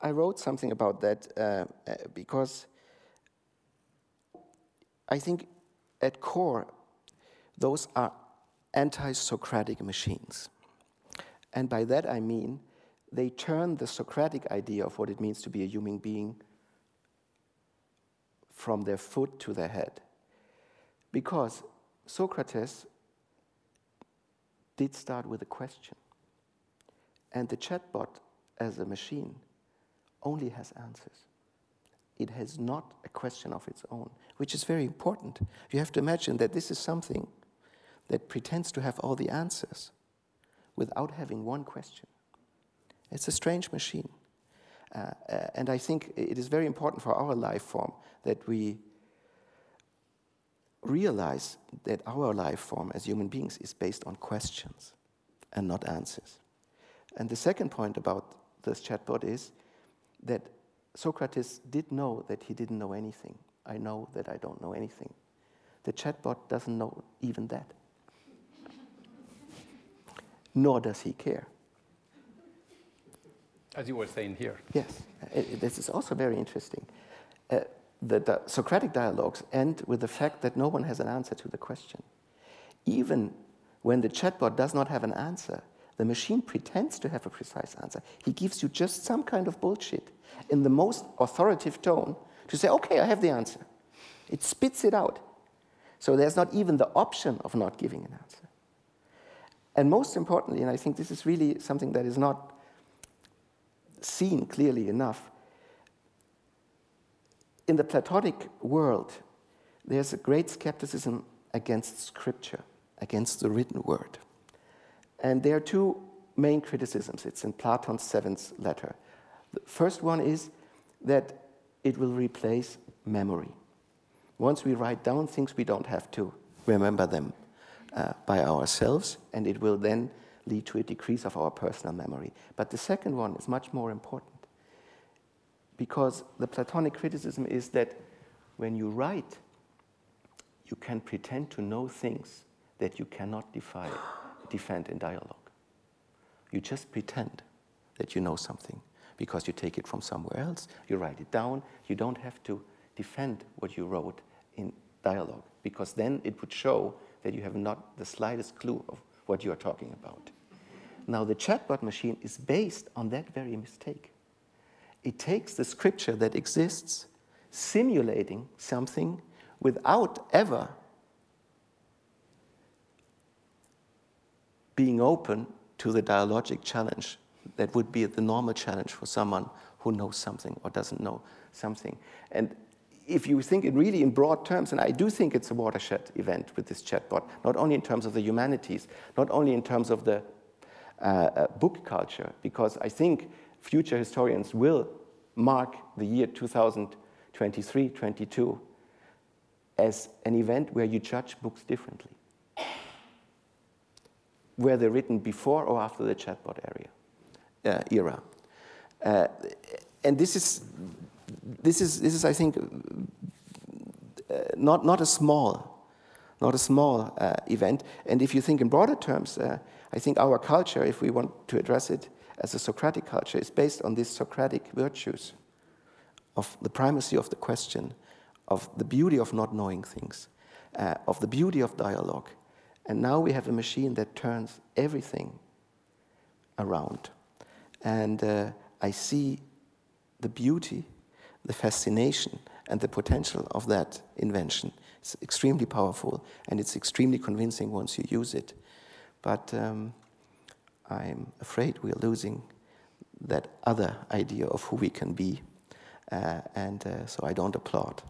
I wrote something about that uh, uh, because I think at core, those are anti Socratic machines. And by that I mean they turn the Socratic idea of what it means to be a human being from their foot to their head. Because Socrates did start with a question. And the chatbot, as a machine, only has answers. It has not a question of its own, which is very important. You have to imagine that this is something that pretends to have all the answers without having one question. It's a strange machine. Uh, uh, and I think it is very important for our life form that we realize that our life form as human beings is based on questions and not answers. And the second point about this chatbot is that Socrates did know that he didn't know anything. I know that I don't know anything. The chatbot doesn't know even that nor does he care. As you were saying here. Yes, this is also very interesting. Uh, the, Socratic dialogues end with the fact that no one has an answer to the question. Even when the chatbot does not have an answer, the machine pretends to have a precise answer. He gives you just some kind of bullshit in the most authoritative tone to say, okay, I have the answer. It spits it out. So there's not even the option of not giving an answer. And most importantly, and I think this is really something that is not seen clearly enough, in the Platonic world, there's a great skepticism against scripture, against the written word. And there are two main criticisms. It's in Platon's seventh letter. The first one is that it will replace memory. Once we write down things, we don't have to remember them uh, by ourselves, and it will then lead to a decrease of our personal memory. But the second one is much more important because the Platonic criticism is that when you write, you can pretend to know things that you cannot defy, defend in dialogue. You just pretend that you know something because you take it from somewhere else, you write it down, you don't have to defend what you wrote in dialogue because then it would show that you have not the slightest clue of what you are talking about. Now, the chatbot machine is based on that very mistake. It takes the scripture that exists, simulating something without ever being open to the dialogic challenge that would be the normal challenge for someone who knows something or doesn't know something. And if you think it really in broad terms, and I do think it's a watershed event with this chatbot, not only in terms of the humanities, not only in terms of the uh, uh, book culture, because I think future historians will mark the year 2023 22 as an event where you judge books differently. Were they written before or after the chatbot area, uh, era? Uh, and this is, this is, this is I think, uh, not, not a small, not a small uh, event. And if you think in broader terms, uh, I think our culture, if we want to address it as a Socratic culture, is based on these Socratic virtues of the primacy of the question, of the beauty of not knowing things, uh, of the beauty of dialogue. And now we have a machine that turns everything around. And uh, I see the beauty, the fascination, and the potential of that invention. It's extremely powerful and it's extremely convincing once you use it. But um, I'm afraid we're losing that other idea of who we can be. Uh, and uh, so I don't applaud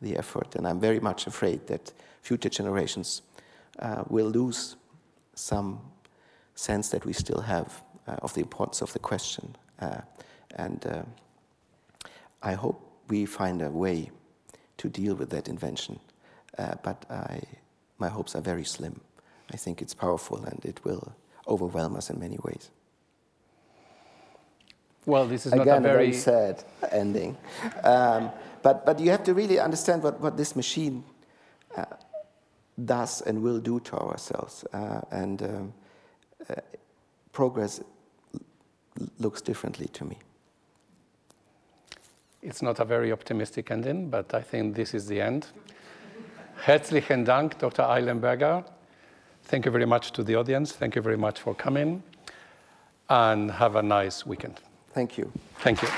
the effort. And I'm very much afraid that future generations uh, will lose some sense that we still have uh, of the importance of the question. Uh, and uh, I hope we find a way to deal with that invention. but I, my hopes are very slim. I think it's powerful and it will overwhelm us in many ways. Well, this is Again, not a very... very sad ending. Um, but, but you have to really understand what, what this machine uh, does and will do to ourselves. Uh, and um, uh, progress looks differently to me. It's not a very optimistic ending, but I think this is the end. Herzlichen Dank, Dr. Eilenberger. Thank you very much to the audience. Thank you very much for coming. And have a nice weekend. Thank you. Thank you.